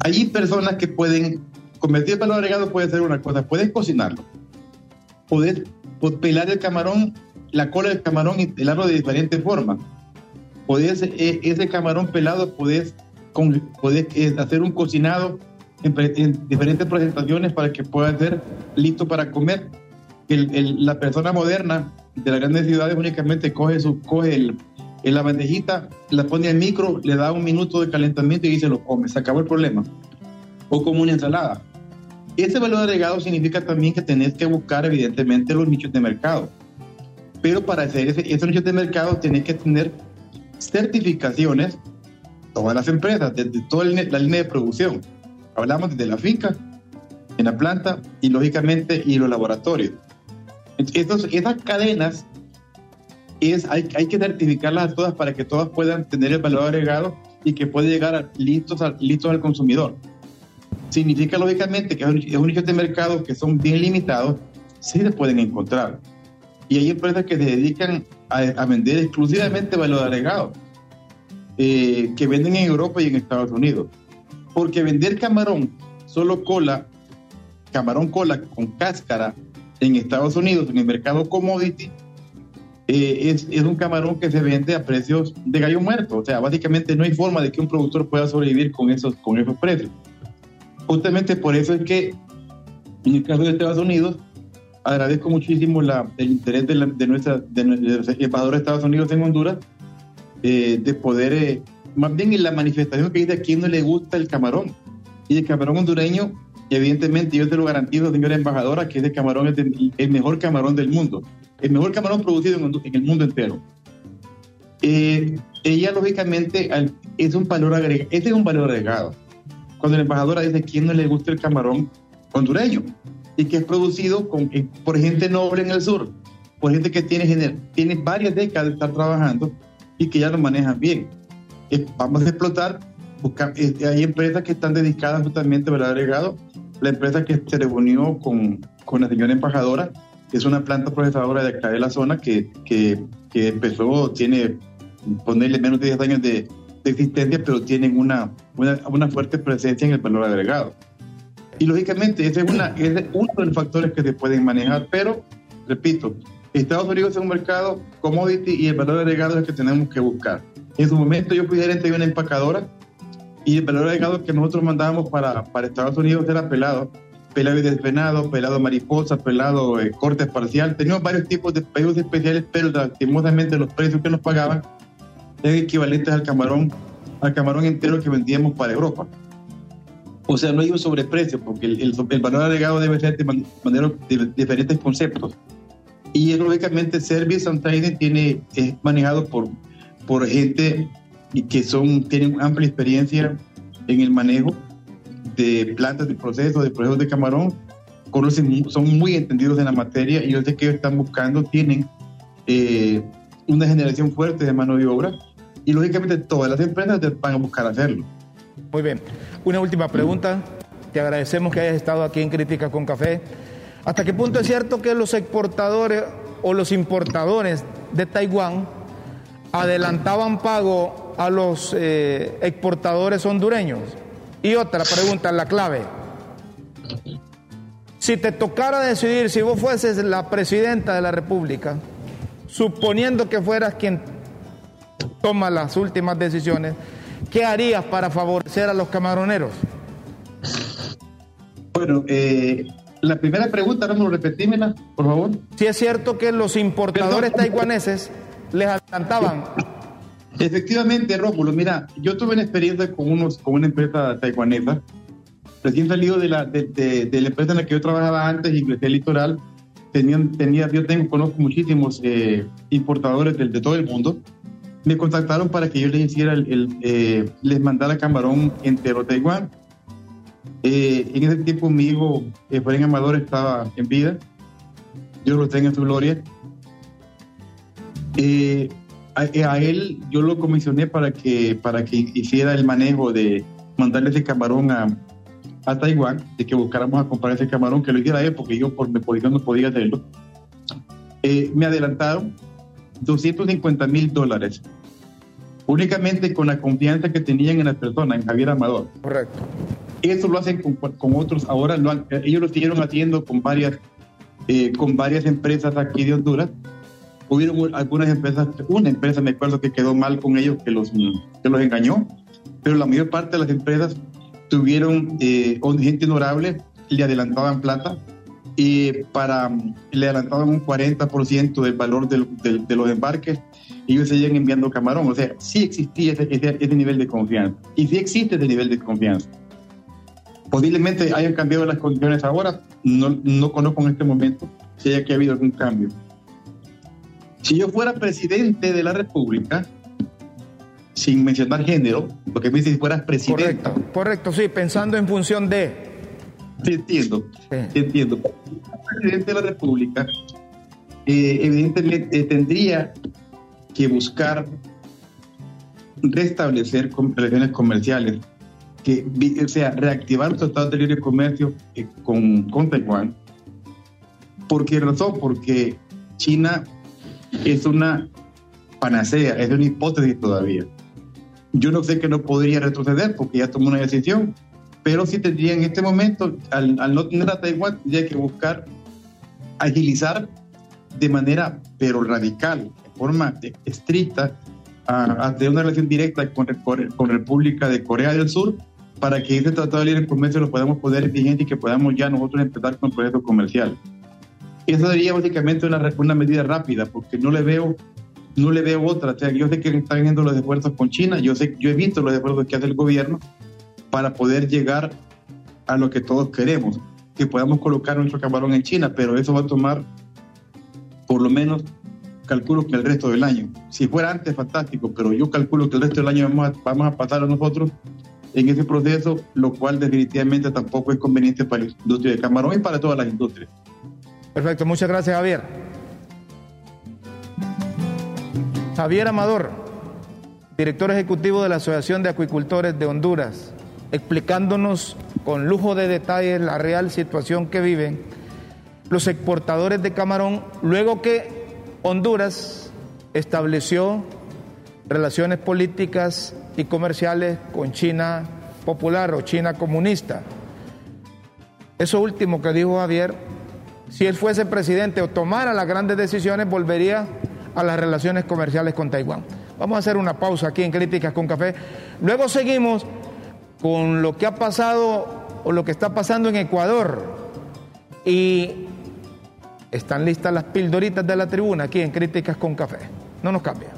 Speaker 2: Hay personas que pueden, convertir el valor agregado puede ser una cosa, puedes cocinarlo, puedes, pelar el camarón, la cola del camarón y pelarlo de diferentes formas. Puedes, e, ese camarón pelado, puedes, puedes eh, hacer un cocinado en, diferentes presentaciones para que pueda ser listo para comer. la persona moderna de las grandes ciudades únicamente coge, su, coge el, en la bandejita, la pone al micro, le da un minuto de calentamiento y se lo come, se acabó el problema. O como una ensalada. Ese valor agregado significa también que tenés que buscar evidentemente los nichos de mercado. Pero para hacer esos nichos de mercado tenés que tener certificaciones, todas las empresas, desde toda la línea de producción. Hablamos desde la finca, en la planta y lógicamente y los laboratorios. Entonces, esas cadenas hay, hay que certificarlas a todas para que todas puedan tener el valor agregado y que pueda llegar listos, listos al consumidor. Significa lógicamente que es un nicho de mercado que son bien limitados, sí se pueden encontrar. Y hay empresas que se dedican a, vender exclusivamente valor agregado, eh, que venden en Europa y en Estados Unidos. Porque vender camarón, solo cola, camarón cola con cáscara en Estados Unidos, en el mercado commodity, eh, es, es, un camarón que se vende a precios de gallo muerto. O sea, básicamente no hay forma de que un productor pueda sobrevivir con esos, con esos precios. Justamente por eso es que En el caso de Estados Unidos, agradezco muchísimo la, el interés de, de nuestra de, embajadora de Estados Unidos en Honduras eh, de poder, eh, más bien en la manifestación que dice a quién no le gusta el camarón. Y el camarón hondureño, evidentemente yo te lo garantizo, señora embajadora, que ese camarón es el mejor camarón del mundo, el mejor camarón producido en, el mundo entero. Eh, ella lógicamente es un valor agregado, ese es un valor agregado. Cuando la embajadora dice quién no le gusta el camarón hondureño y que es producido con, por gente noble en el sur, por gente que tiene, tiene varias décadas de estar trabajando y que ya lo manejan bien. Eh, vamos a explotar, buscar, eh, hay empresas que están dedicadas justamente al agregado. La empresa que se reunió con, con la señora embajadora es una planta procesadora de acá de la zona que, que, que empezó, tiene, ponerle menos de 10 años de, de existencia, pero tienen una, una, una, fuerte presencia en el valor agregado. Y lógicamente ese es, una, es uno de los factores que se pueden manejar, pero, repito, Estados Unidos es un mercado commodity y el valor agregado es el que tenemos que buscar. En su momento yo fui gerente de una empacadora y el valor agregado que nosotros mandábamos para, para Estados Unidos era pelado, pelado y desvenado, pelado mariposa, pelado eh, corte parcial. Teníamos varios tipos de pedidos especiales, pero lastimosamente los precios que nos pagaban eran equivalentes al camarón, al camarón entero que vendíamos para Europa. O sea, no hay un sobreprecio, porque el, el, valor agregado debe ser de, manera, de diferentes conceptos. Y lógicamente Service and Trading tiene, es manejado por, por gente que son, tienen amplia experiencia en el manejo de plantas de proceso, de procesos de camarón, conocen, son muy entendidos en la materia y yo sé que ellos están buscando, tienen eh, una generación fuerte de mano de obra y lógicamente todas las empresas van a buscar hacerlo.
Speaker 1: Muy bien. Una última pregunta. Te agradecemos que hayas estado aquí en Crítica con Café. ¿Hasta qué punto es cierto que los exportadores o los importadores de Taiwán adelantaban pago a los eh, exportadores hondureños? Y otra pregunta, la clave. Si te tocara decidir, si vos fueses la presidenta de la República, suponiendo que fueras quien toma las últimas decisiones, ¿qué harías para favorecer a los camaroneros?
Speaker 2: Bueno, eh, la primera pregunta, no repetímela, por favor.
Speaker 1: Si es cierto que los importadores taiwaneses les adelantaban.
Speaker 2: Efectivamente, Rómulo, mira, yo tuve una experiencia con, unos, con una empresa taiwanesa, recién salido de la, de, la empresa en la que yo trabajaba antes, Iglesia Litoral, tenían, tenía, yo tengo, conozco muchísimos eh, importadores de, de, todo el mundo, me contactaron para que yo les hiciera el, eh, les mandara camarón entero a Taiwán eh, en ese tiempo mi hijo, Efraín Amador, estaba en vida. Dios lo tenga en su gloria. Eh, a, él yo lo comisioné para que, para que hiciera el manejo de mandarle ese camarón a, a Taiwán, de que buscáramos a comprar ese camarón, que lo hiciera él, porque yo por mi posición no podía hacerlo. Eh, me adelantaron 250 mil dólares, únicamente con la confianza que tenían en la persona, en Javier Amador.
Speaker 1: Correcto.
Speaker 2: Eso lo hacen con, con otros, ahora lo han, ellos lo siguieron haciendo con varias, eh, con varias empresas aquí de Honduras. Hubieron algunas empresas, una empresa me acuerdo que quedó mal con ellos, que los, que los engañó, pero la mayor parte de las empresas tuvieron eh, gente honorable, le adelantaban plata y para, le adelantaban un 40% del valor de, de, los embarques y ellos seguían enviando camarón. O sea, sí existía ese, ese, ese, nivel de confianza y sí existe ese nivel de confianza. Posiblemente hayan cambiado las condiciones ahora, no, no conozco en este momento si haya habido algún cambio. Si yo fuera presidente de la República, sin mencionar género, porque me dice si fueras presidente.
Speaker 1: Correcto, correcto, sí, pensando en función de.
Speaker 2: Entiendo, entiendo. Presidente de la República, eh, evidentemente eh, tendría que buscar restablecer relaciones comerciales que, o sea, reactivar los tratados de libre comercio eh, con, con Taiwán. ¿Por qué razón? Porque China es una panacea, es una hipótesis todavía. Yo no sé que no podría retroceder porque ya tomó una decisión, pero sí tendría en este momento, al, al no tener a Taiwán, tendría que buscar agilizar de manera, pero radical, de forma estricta, a, a tener una relación directa con, con, República de Corea del Sur para que este tratado de libre comercio lo podamos poner vigente y que podamos ya nosotros empezar con el proyecto comercial. Esa sería básicamente una, una medida rápida, porque no le veo no le veo otra. O sea, yo sé que están haciendo los esfuerzos con China, yo sé, yo he visto los esfuerzos que hace el gobierno para poder llegar a lo que todos queremos, que podamos colocar nuestro camarón en China, pero eso va a tomar por lo menos calculo que el resto del año. Si fuera antes, fantástico, pero yo calculo que el resto del año vamos a, pasar a nosotros en ese proceso, lo cual definitivamente tampoco es conveniente para la industria de camarón y para todas las industrias.
Speaker 1: Perfecto, muchas gracias Javier. Javier Amador, director ejecutivo de la Asociación de Acuicultores de Honduras, explicándonos con lujo de detalles la real situación que viven los exportadores de camarón luego que Honduras estableció relaciones políticas y comerciales con China popular o China comunista. Eso último que dijo Javier, si él fuese presidente o tomara las grandes decisiones, volvería a las relaciones comerciales con Taiwán. Vamos a hacer una pausa aquí en Críticas con Café. Luego seguimos con lo que ha pasado o lo que está pasando en Ecuador. Y están listas las pildoritas de la tribuna aquí en Críticas con Café. No nos cambia.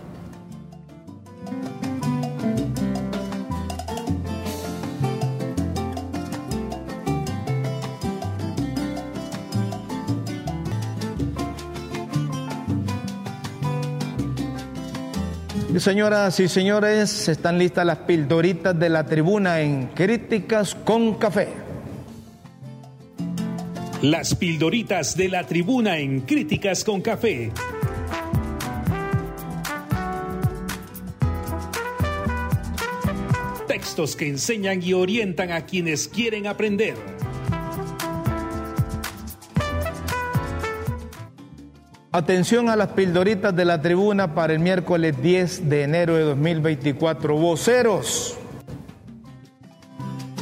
Speaker 1: Señoras y señores, están listas las pildoritas de la tribuna en Críticas con Café.
Speaker 3: Las pildoritas de la tribuna en Críticas con Café. Textos que enseñan y orientan a quienes quieren aprender.
Speaker 1: Atención a las pildoritas de la tribuna para el miércoles 10 de enero de 2024. Voceros.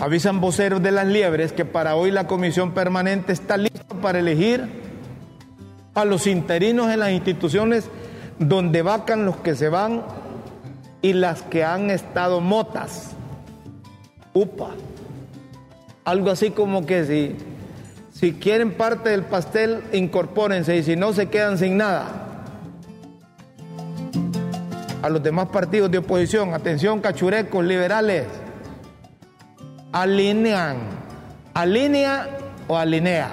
Speaker 1: Avisan voceros de las liebres que para hoy la comisión permanente está lista para elegir a los interinos en las instituciones donde vacan los que se van y las que han estado motas. Upa. Algo así como que si si quieren parte del pastel, incorpórense y si no, se quedan sin nada. A los demás partidos de oposición, atención, cachurecos, liberales, alinean, alinea o alinea.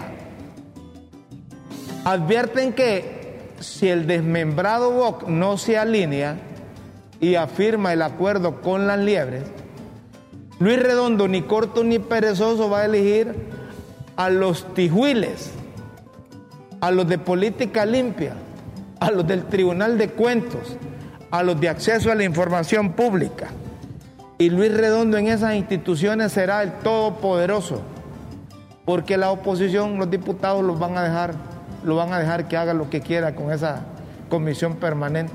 Speaker 1: Advierten que si el desmembrado BOC no se alinea y afirma el acuerdo con las liebres, Luis Redondo, ni corto ni perezoso, va a elegir a los tijuiles, a los de política limpia, a los del Tribunal de Cuentos, a los de acceso a la información pública. Y Luis Redondo en esas instituciones será el todopoderoso, porque la oposición, los diputados los van a dejar, lo van a dejar que haga lo que quiera con esa comisión permanente.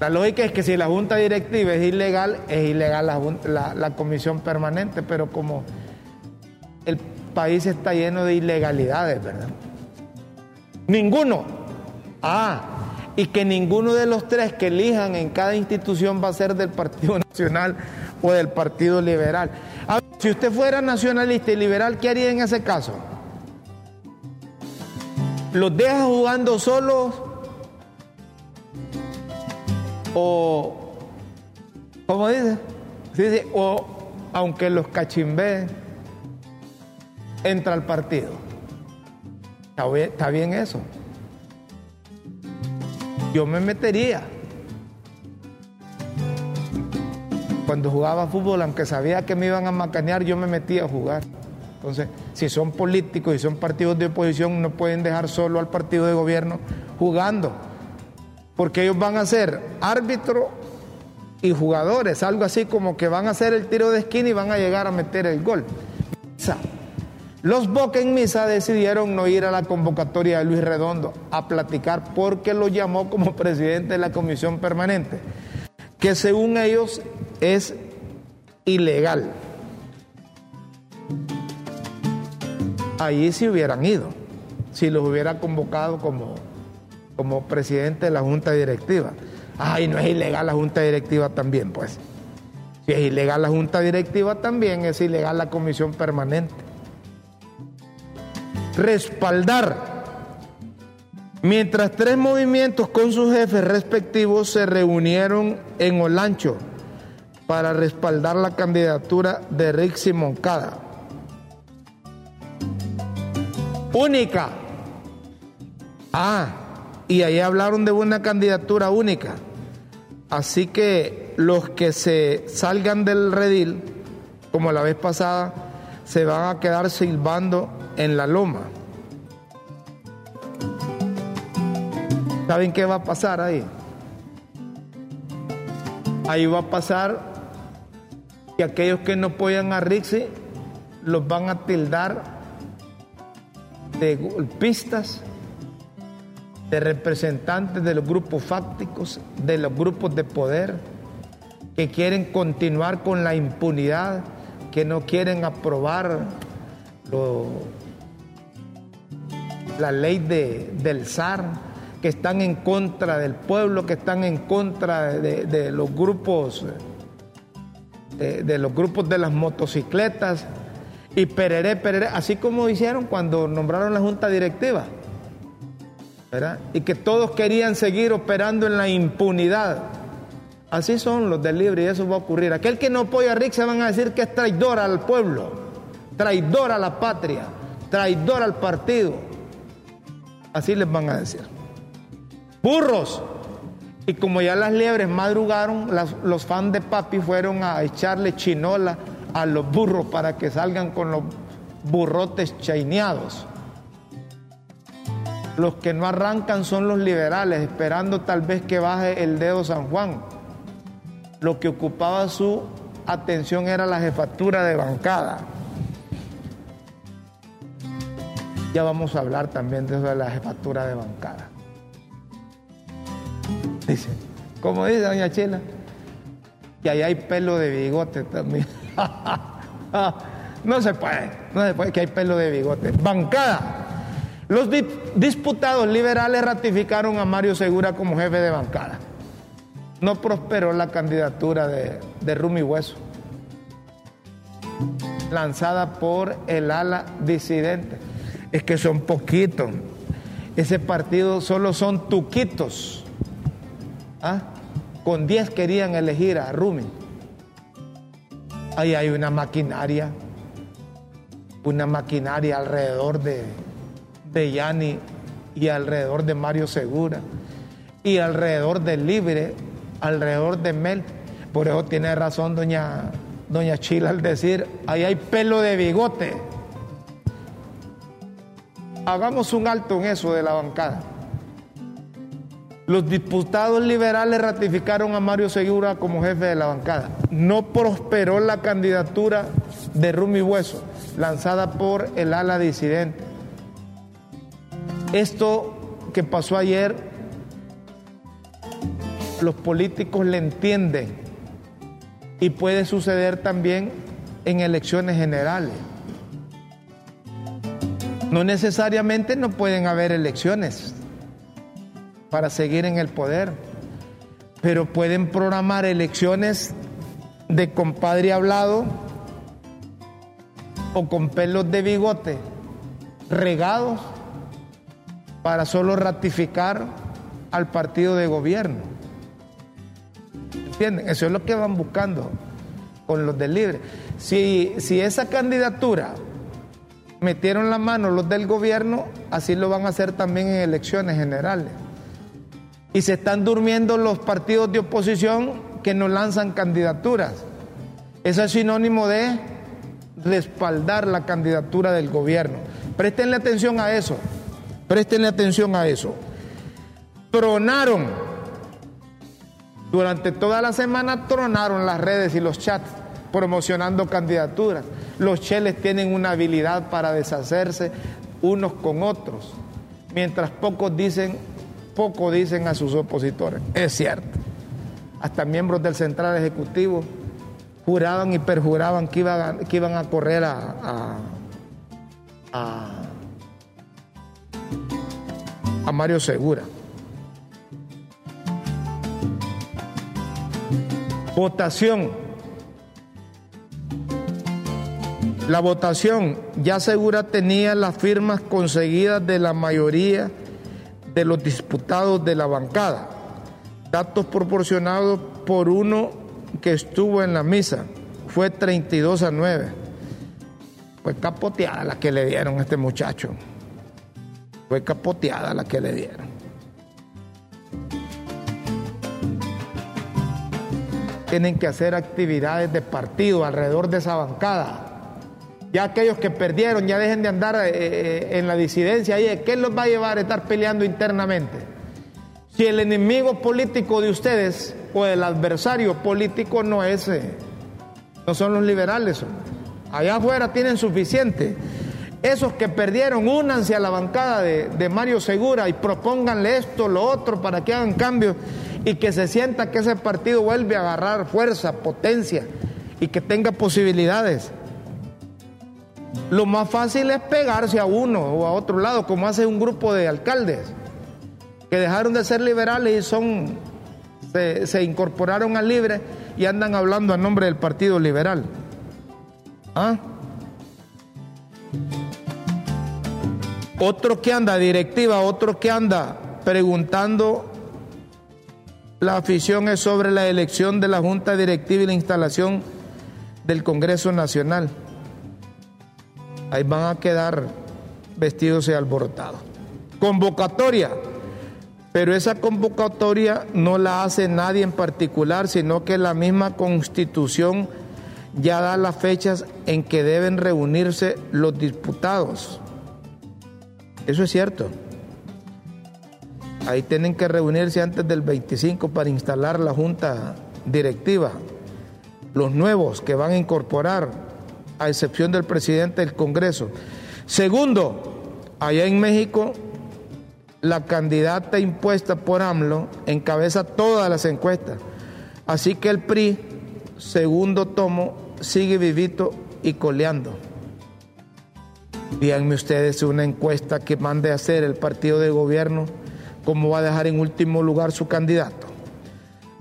Speaker 1: La lógica es que si la junta directiva es ilegal, es ilegal la, la comisión permanente, pero como el país está lleno de ilegalidades, ¿verdad? Ninguno. Ah, y que ninguno de los tres que elijan en cada institución va a ser del Partido Nacional o del Partido Liberal. A ver, si usted fuera nacionalista y liberal, ¿qué haría en ese caso? ¿Los deja jugando solos? ¿O, cómo dice? o aunque los cachimbeen entra al partido. Está bien eso. Yo me metería. Cuando jugaba fútbol, aunque sabía que me iban a macanear, yo me metía a jugar. Entonces, si son políticos y son partidos de oposición, no pueden dejar solo al partido de gobierno jugando. Porque ellos van a ser árbitro y jugadores, algo así como que van a hacer el tiro de esquina y van a llegar a meter el gol. Los Boca en Misa decidieron no ir a la convocatoria de Luis Redondo a platicar porque lo llamó como presidente de la comisión permanente, que según ellos es ilegal. Ahí sí hubieran ido, si los hubiera convocado como, como presidente de la junta directiva. Ay, no es ilegal la junta directiva también, pues. Si es ilegal la junta directiva, también es ilegal la comisión permanente. Respaldar. Mientras tres movimientos con sus jefes respectivos se reunieron en Olancho para respaldar la candidatura de Rixi Moncada. Única. Ah, y ahí hablaron de una candidatura única. Así que los que se salgan del redil, como la vez pasada, se van a quedar silbando en la loma. ¿Saben qué va a pasar ahí? Ahí va a pasar que aquellos que no apoyan a Rixi los van a tildar de golpistas, de representantes de los grupos fácticos, de los grupos de poder, que quieren continuar con la impunidad, que no quieren aprobar la ley de, del SAR, que están en contra del pueblo, que están en contra de, los grupos, de, los grupos de las motocicletas, y pereré, pereré, así como hicieron cuando nombraron la junta directiva. ¿verdad? Y que todos querían seguir operando en la impunidad. Así son los del libre y eso va a ocurrir. Aquel que no apoya a Rick se van a decir que es traidor al pueblo, traidor a la patria, traidor al partido. Así les van a decir. Burros. Y como ya las liebres madrugaron, los fans de papi fueron a echarle chinola a los burros para que salgan con los burrotes chaineados. Los que no arrancan son los liberales, esperando tal vez que baje el dedo San Juan. Lo que ocupaba su atención era la jefatura de bancada. Ya vamos a hablar también de la jefatura de bancada. Dice, como dice doña Chela, que ahí hay pelo de bigote también. no se puede, no se puede, que hay pelo de bigote. Bancada. Los diputados liberales ratificaron a Mario Segura como jefe de bancada. No prosperó la candidatura de, de Rumi Hueso, lanzada por el ala disidente. Es que son poquitos. Ese partido solo son tuquitos. ¿Ah? Con 10 querían elegir a Rumi. Ahí hay una maquinaria, una maquinaria alrededor de, de Yani y alrededor de Mario Segura y alrededor del Libre, alrededor de Mel. Por eso tiene razón doña, doña Chila al decir, ahí hay pelo de bigote. Hagamos un alto en eso de la bancada. Los diputados liberales ratificaron a Mario Segura como jefe de la bancada. No prosperó la candidatura de Rumi Hueso, lanzada por el ala disidente. Esto que pasó ayer, los políticos le entienden y puede suceder también en elecciones generales. No necesariamente no pueden haber elecciones para seguir en el poder. Pero pueden programar elecciones de compadre hablado o con pelos de bigote regados para solo ratificar al partido de gobierno. ¿Entienden? Eso es lo que van buscando con los del libre. Si, si esa candidatura metieron la mano los del gobierno, así lo van a hacer también en elecciones generales y se están durmiendo los partidos de oposición que no lanzan candidaturas. Eso es sinónimo de respaldar la candidatura del gobierno. Prestenle atención a eso, prestenle atención a eso. Tronaron, durante toda la semana tronaron las redes y los chats promocionando candidaturas. Los cheles tienen una habilidad para deshacerse unos con otros, mientras pocos dicen poco dicen a sus opositores. Es cierto. Hasta miembros del Central Ejecutivo juraban y perjuraban que iban a, correr a, a Mario Segura. Votación. La votación ya Segura tenía las firmas conseguidas de la mayoría de los diputados de la bancada, datos proporcionados por uno que estuvo en la misa, fue 32 a 9. Fue capoteada la que le dieron a este muchacho. Fue capoteada la que le dieron. Tienen que hacer actividades de partido alrededor de esa bancada. Ya aquellos que perdieron ya dejen de andar eh, eh, en la disidencia ahí. ¿Qué los va a llevar a estar peleando internamente? Si el enemigo político de ustedes o el adversario político no es, eh, no son los liberales. Allá afuera tienen suficiente. Esos que perdieron, únanse a la bancada de, de Mario Segura y propónganle esto, lo otro, para que hagan cambios y que se sienta que ese partido vuelve a agarrar fuerza, potencia y que tenga posibilidades. Lo más fácil es pegarse a uno o a otro lado, como hace un grupo de alcaldes que dejaron de ser liberales y son se, incorporaron al libre y andan hablando a nombre del Partido Liberal. ¿Ah? Otro que anda directiva, otro que anda preguntando la afición es sobre la elección de la Junta Directiva y la instalación del Congreso Nacional. Ahí van a quedar vestidos y alborotados. Convocatoria. Pero esa convocatoria no la hace nadie en particular, sino que la misma constitución ya da las fechas en que deben reunirse los diputados. Eso es cierto. Ahí tienen que reunirse antes del 25 para instalar la junta directiva. Los nuevos que van a incorporar a excepción del presidente del Congreso. Segundo, allá en México, la candidata impuesta por AMLO encabeza todas las encuestas. Así que el PRI, segundo tomo, sigue vivito y coleando. Díganme ustedes una encuesta que mande a hacer el partido de gobierno, cómo va a dejar en último lugar su candidato.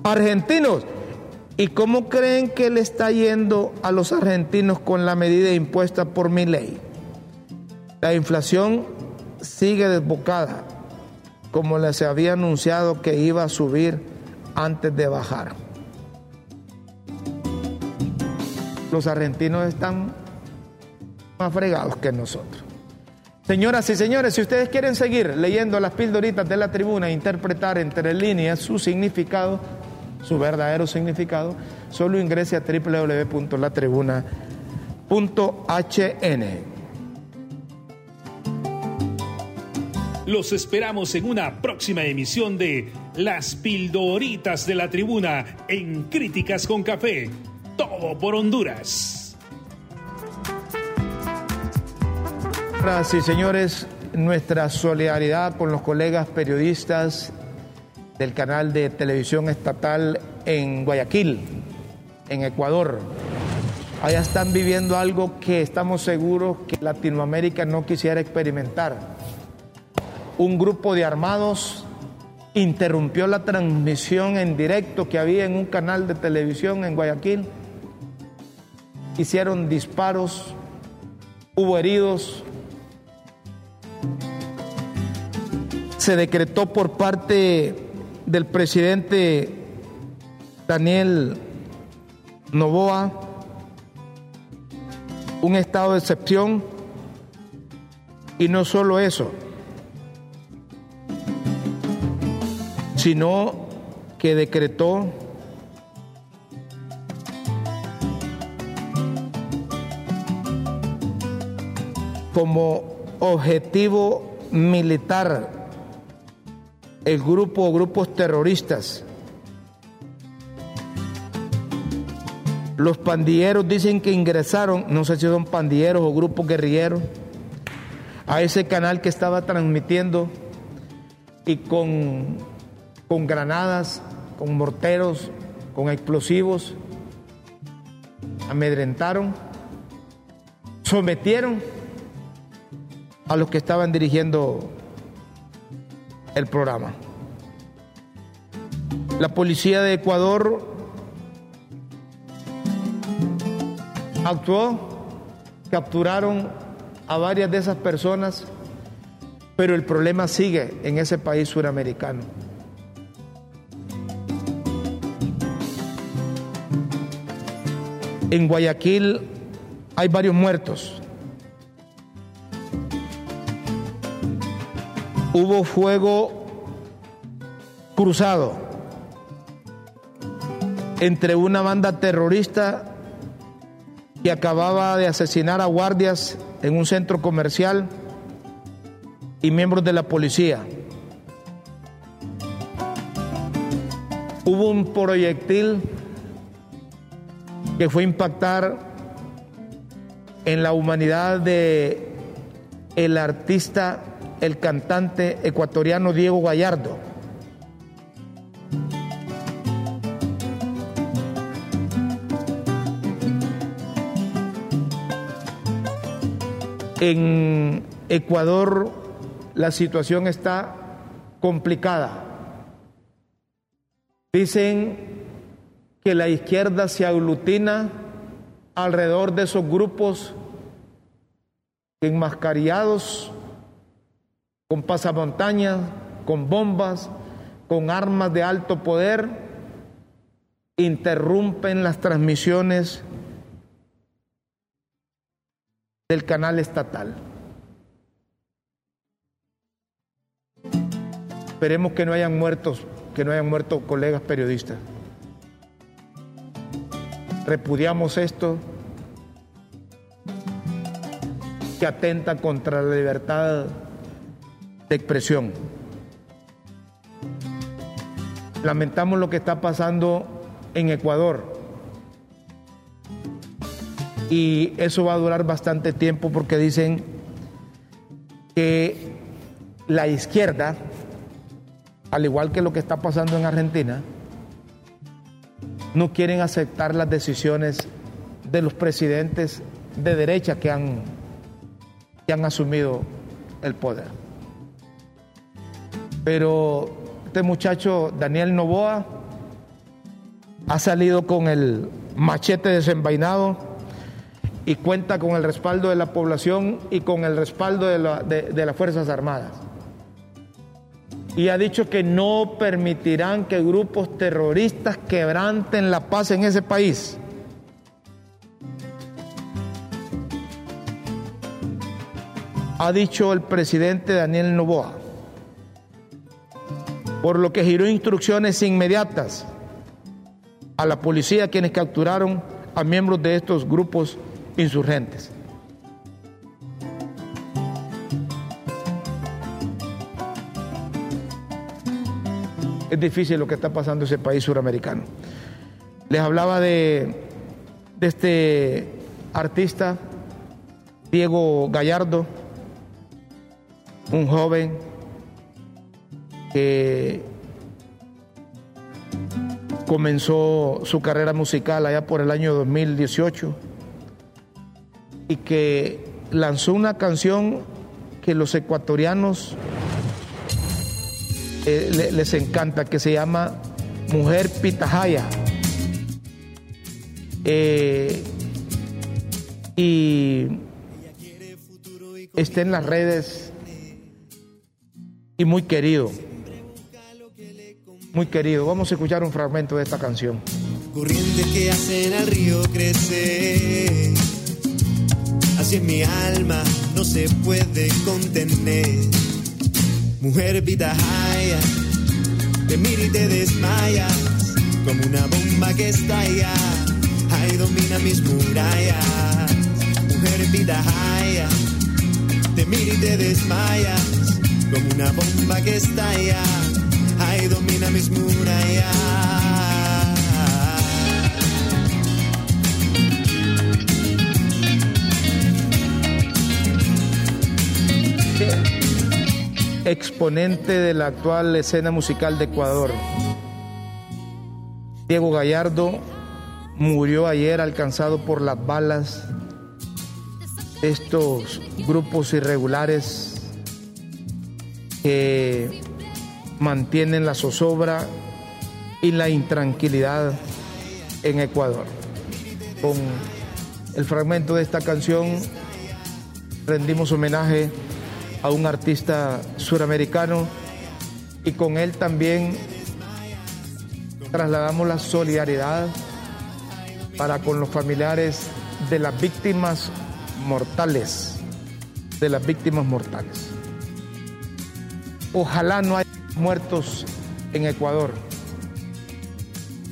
Speaker 1: Argentinos, ¿Y cómo creen que le está yendo a los argentinos con la medida impuesta por mi ley? La inflación sigue desbocada, como les había anunciado que iba a subir antes de bajar. Los argentinos están más fregados que nosotros. Señoras y señores, si ustedes quieren seguir leyendo las pildoritas de la tribuna e interpretar entre líneas su significado, su verdadero significado, solo ingrese a www.latribuna.hn.
Speaker 3: Los esperamos en una próxima emisión de Las Pildoritas de la Tribuna en Críticas con Café. Todo por Honduras.
Speaker 1: Y señores, nuestra solidaridad con los colegas periodistas del canal de televisión estatal en Guayaquil, en Ecuador. Allá están viviendo algo que estamos seguros que Latinoamérica no quisiera experimentar. Un grupo de armados interrumpió la transmisión en directo que había en un canal de televisión en Guayaquil. Hicieron disparos, hubo heridos. Se decretó por parte del presidente Daniel Novoa un estado de excepción. Y no solo eso, sino que decretó como objetivo militar el grupo o grupos terroristas. Los pandilleros dicen que ingresaron, no sé si son pandilleros o grupos guerrilleros, a ese canal que estaba transmitiendo y con, con granadas, con morteros, con explosivos, amedrentaron, sometieron a los que estaban dirigiendo el programa. La policía de Ecuador actuó capturaron a varias de esas personas, pero el problema sigue en ese país suramericano. En Guayaquil hay varios muertos. Hubo fuego cruzado entre una banda terrorista que acababa de asesinar a guardias en un centro comercial y miembros de la policía. Hubo un proyectil que fue impactar en la humanidad de el artista, el cantante ecuatoriano Diego Gallardo. En Ecuador la situación está complicada. Dicen que la izquierda se aglutina alrededor de esos grupos enmascarillados con pasamontañas, con bombas, con armas de alto poder, interrumpen las transmisiones del canal estatal. Esperemos que no hayan muertos, que no hayan muerto colegas periodistas. Repudiamos esto que atenta contra la libertad de expresión. Lamentamos lo que está pasando en Ecuador y eso va a durar bastante tiempo porque dicen que la izquierda, al igual que lo que está pasando en Argentina, no quieren aceptar las decisiones de los presidentes de derecha que han, que han asumido el poder. Pero este muchacho, Daniel Novoa, ha salido con el machete desenvainado y cuenta con el respaldo de la población y con el respaldo de, las Fuerzas Armadas. Y ha dicho que no permitirán que grupos terroristas quebranten la paz en ese país. Ha dicho el presidente Daniel Novoa, por lo que giró instrucciones inmediatas a la policía quienes capturaron a miembros de estos grupos insurgentes. Es difícil lo que está pasando en ese país suramericano. Les hablaba de, de este artista, Diego Gallardo, un joven que comenzó su carrera musical allá por el año 2018 y que lanzó una canción que los ecuatorianos eh, les encanta, que se llama Mujer Pitajaya. Eh, y está en las redes y muy querido. Muy querido. Vamos a escuchar un fragmento de esta canción.
Speaker 4: Corriente que hacen al río crecer Así es mi alma, no se puede contener. Mujer pitahaya, te mira y te desmayas, como una bomba que estalla. Ay, domina mis murallas. Mujer pitahaya, te mira y te desmayas, como una bomba que estalla. Ay, domina mis murallas.
Speaker 1: exponente de la actual escena musical de Ecuador. Diego Gallardo murió ayer alcanzado por las balas estos grupos irregulares que mantienen la zozobra y la intranquilidad en Ecuador. Con el fragmento de esta canción rendimos homenaje a un artista suramericano y con él también trasladamos la solidaridad para con los familiares de las víctimas mortales, de las víctimas mortales. Ojalá no haya muertos en Ecuador.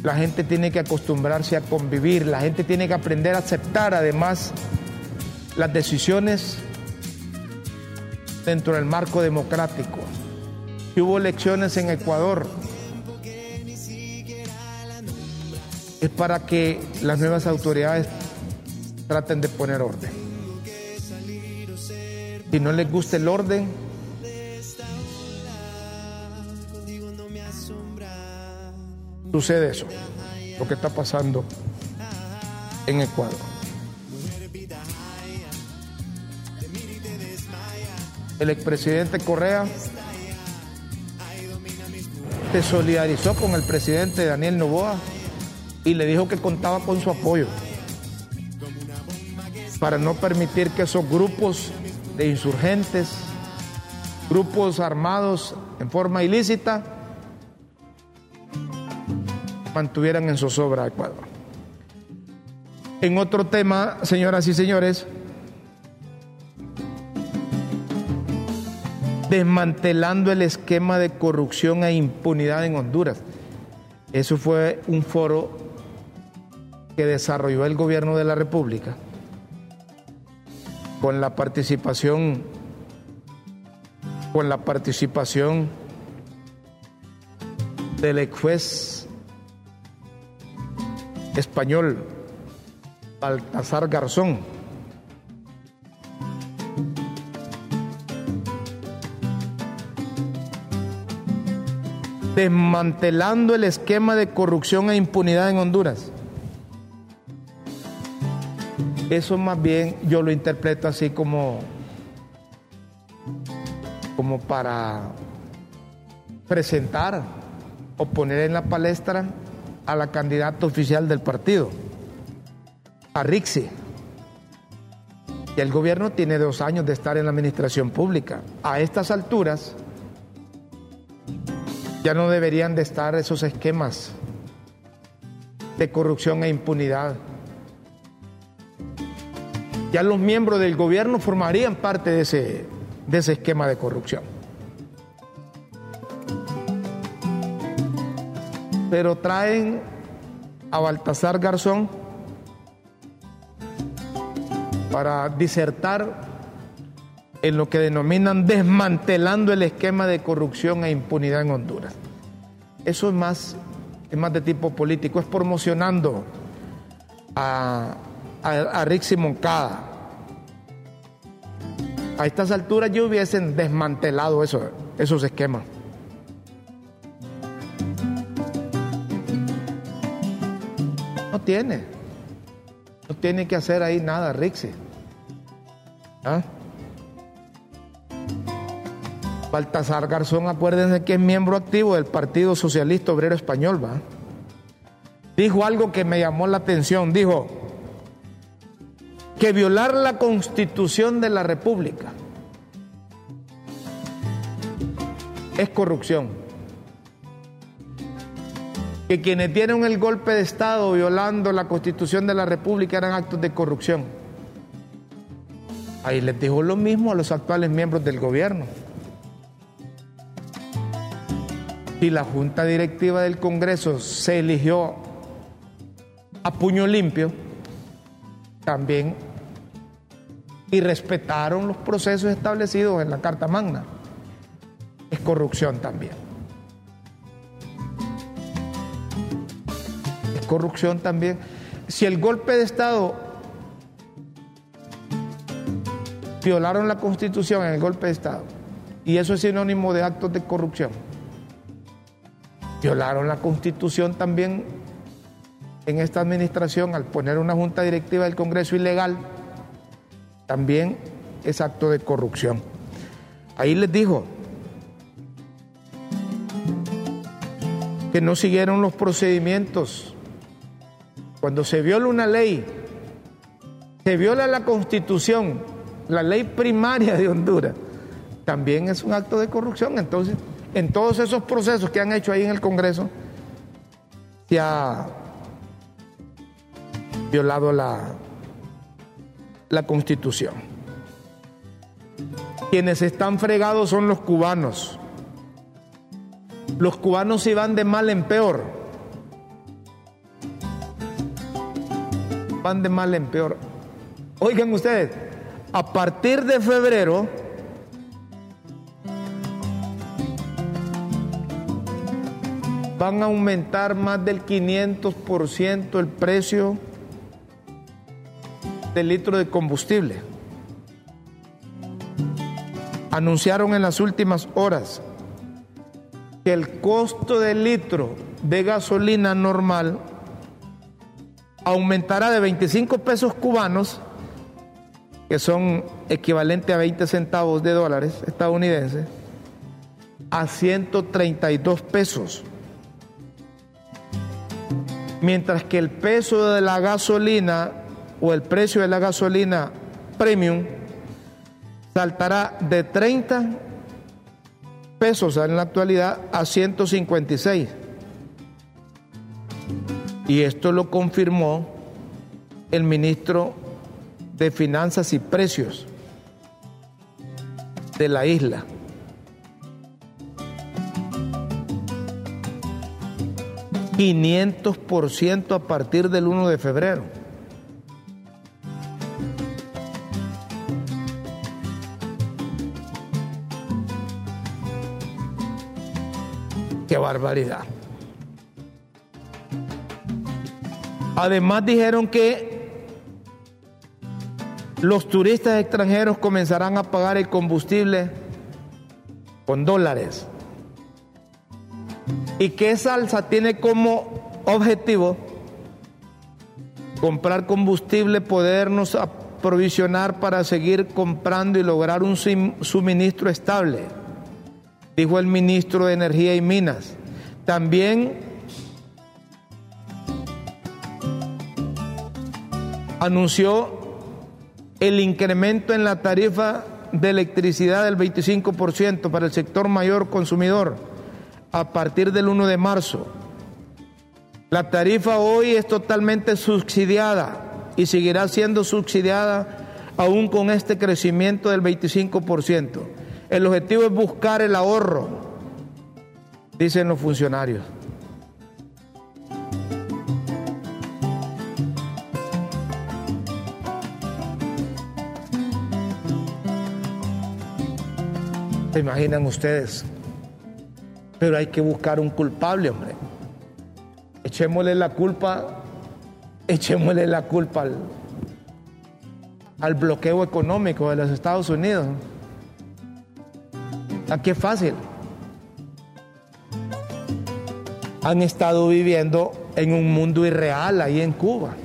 Speaker 1: La gente tiene que acostumbrarse a convivir, la gente tiene que aprender a aceptar además las decisiones dentro del marco democrático. Si hubo elecciones en Ecuador, es para que las nuevas autoridades traten de poner orden. Si no les gusta el orden, sucede eso, lo que está pasando en Ecuador. El expresidente Correa se solidarizó con el presidente Daniel Novoa y le dijo que contaba con su apoyo para no permitir que esos grupos de insurgentes, grupos armados en forma ilícita, mantuvieran en zozobra a Ecuador. En otro tema, señoras y señores, desmantelando el esquema de corrupción e impunidad en Honduras. Eso fue un foro que desarrolló el gobierno de la República con la participación con la participación del ex juez español Baltasar Garzón. Desmantelando el esquema de corrupción e impunidad en Honduras. Eso más bien yo lo interpreto así como, como para presentar o poner en la palestra a la candidata oficial del partido, a Rixi. Y el gobierno tiene dos años de estar en la administración pública. A estas alturas ya no deberían de estar esos esquemas de corrupción e impunidad ya los miembros del gobierno formarían parte de ese, de ese esquema de corrupción. Pero traen a Baltasar Garzón para disertar en lo que denominan desmantelando el esquema de corrupción e impunidad en Honduras. Eso es más, es más de tipo político, es promocionando a, a, a Moncada. A estas alturas yo hubiesen desmantelado eso, esos esquemas. No tiene que hacer ahí nada, Rixi. ¿Ah? Baltasar Garzón, acuérdense que es miembro activo del Partido Socialista Obrero Español, ¿va? Dijo algo que me llamó la atención. Dijo, que violar la constitución de la República es corrupción. Que quienes dieron el golpe de Estado violando la constitución de la República eran actos de corrupción. Ahí les dijo lo mismo a los actuales miembros del gobierno. Si la Junta Directiva del Congreso se eligió a puño limpio, también y respetaron los procesos establecidos en la Carta Magna. Es corrupción también. Corrupción también. Si el golpe de Estado violaron la Constitución en el golpe de Estado, y eso es sinónimo de actos de corrupción, violaron la Constitución también en esta administración al poner una junta directiva del Congreso ilegal también es acto de corrupción. Ahí les dijo que no siguieron los procedimientos. Cuando se viola una ley, se viola la constitución la ley primaria de Honduras, también es un acto de corrupción. Entonces, en todos esos procesos que han hecho ahí en el Congreso, se ha violado la, la constitución. Quienes están fregados son los cubanos. Los cubanos se van de mal en peor. Van de mal en peor. Oigan ustedes, a partir de febrero, van a aumentar más del 500% el precio del litro de combustible. Anunciaron en las últimas horas que el costo del litro de gasolina normal aumentará de 25 pesos cubanos, que son equivalentes a 20 centavos de dólares estadounidenses, a 132 pesos. Mientras que el peso de la gasolina o el precio de la gasolina premium saltará de 30 pesos en la actualidad a 156. Y esto lo confirmó el ministro de Finanzas y Precios de la isla. ...500% a partir del 1 de febrero. Qué barbaridad. Además dijeron que los turistas extranjeros comenzarán a pagar el combustible con dólares. Y que esa alza tiene como objetivo comprar combustible, podernos aprovisionar para seguir comprando y lograr un suministro estable dijo el ministro de Energía y Minas. También anunció el incremento en la tarifa de electricidad del 25% para el sector mayor consumidor a partir del 1 de marzo. La tarifa hoy es totalmente subsidiada y seguirá siendo subsidiada aún con este crecimiento del 25%. El objetivo es buscar el ahorro, dicen los funcionarios. ¿Se imaginan ustedes? Pero hay que buscar un culpable, hombre. Echémosle la culpa, echémosle la culpa al, al bloqueo económico de los Estados Unidos. Aquí es fácil. Han estado viviendo en un mundo irreal ahí en Cuba.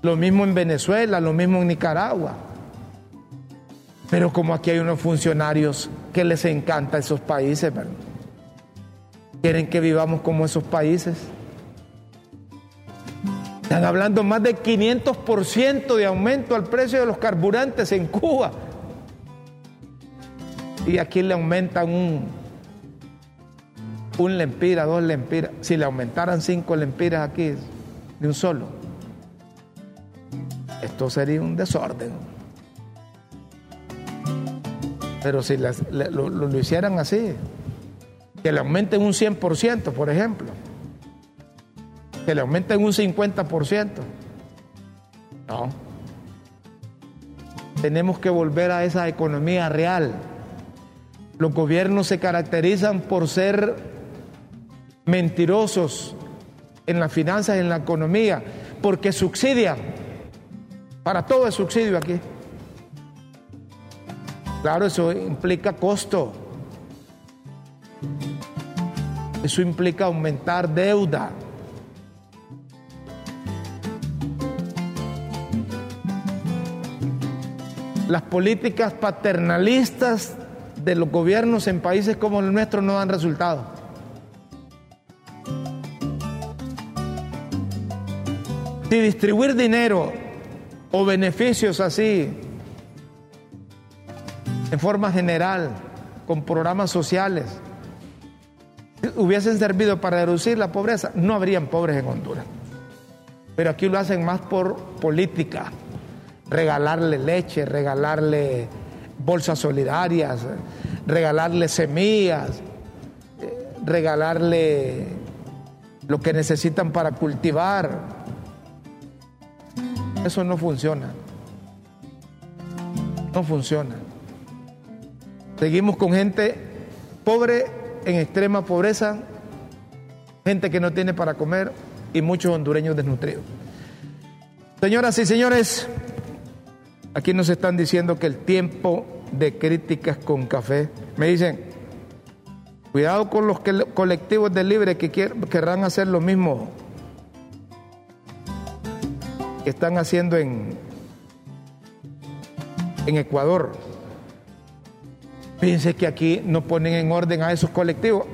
Speaker 1: Lo mismo en Venezuela, lo mismo en Nicaragua. Pero como aquí hay unos funcionarios que les encanta esos países, quieren que vivamos como esos países. Están hablando más de 500% de aumento al precio de los carburantes en Cuba y aquí le aumentan un, un lempira, dos lempiras. Si le aumentaran cinco lempiras aquí de un solo, esto sería un desorden. Pero si lo, lo, hicieran así, que le aumenten un 100%, por ejemplo, que le aumenten un 50%, no. Tenemos que volver a esa economía real los gobiernos se caracterizan por ser mentirosos en las finanzas en la economía, porque subsidian. Para todo es subsidio aquí. Claro, eso implica costo. Eso implica aumentar deuda. Las políticas paternalistas de los gobiernos en países como el nuestro no dan resultado. Si distribuir dinero o beneficios así en forma general, con programas sociales, hubiesen servido para reducir la pobreza, no habrían pobres en Honduras. Pero aquí lo hacen más por política, regalarle leche, regalarle bolsas solidarias, regalarle semillas, regalarle lo que necesitan para cultivar. Eso no funciona. No funciona. Seguimos con gente pobre, en extrema pobreza, gente que no tiene para comer y muchos hondureños desnutridos. Señoras y señores, aquí nos están diciendo que el tiempo de críticas con café, me dicen, cuidado con los colectivos de libre que querrán hacer lo mismo que están haciendo en, en Ecuador. Fíjense que aquí no ponen en orden a esos colectivos.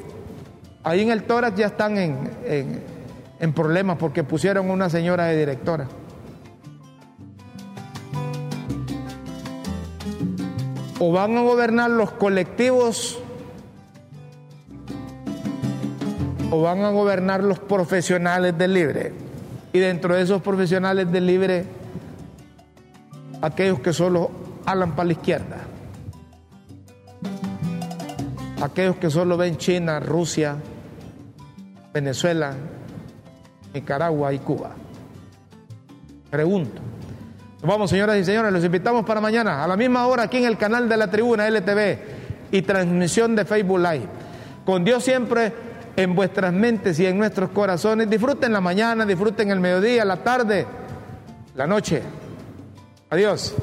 Speaker 1: Ahí en el Tórax ya están en, en problemas porque pusieron una señora de directora. O van a gobernar los colectivos o van a gobernar los profesionales del libre. Y dentro de esos profesionales del libre, aquellos que solo hablan para la izquierda. Aquellos que solo ven China, Rusia, Venezuela, Nicaragua y Cuba. Pregunto. vamos, señoras y señores, los invitamos para mañana, a la misma hora, aquí en el canal de la tribuna LTV y transmisión de Facebook Live. Con Dios siempre en vuestras mentes y en nuestros corazones. Disfruten la mañana, disfruten el mediodía, la tarde, la noche. Adiós.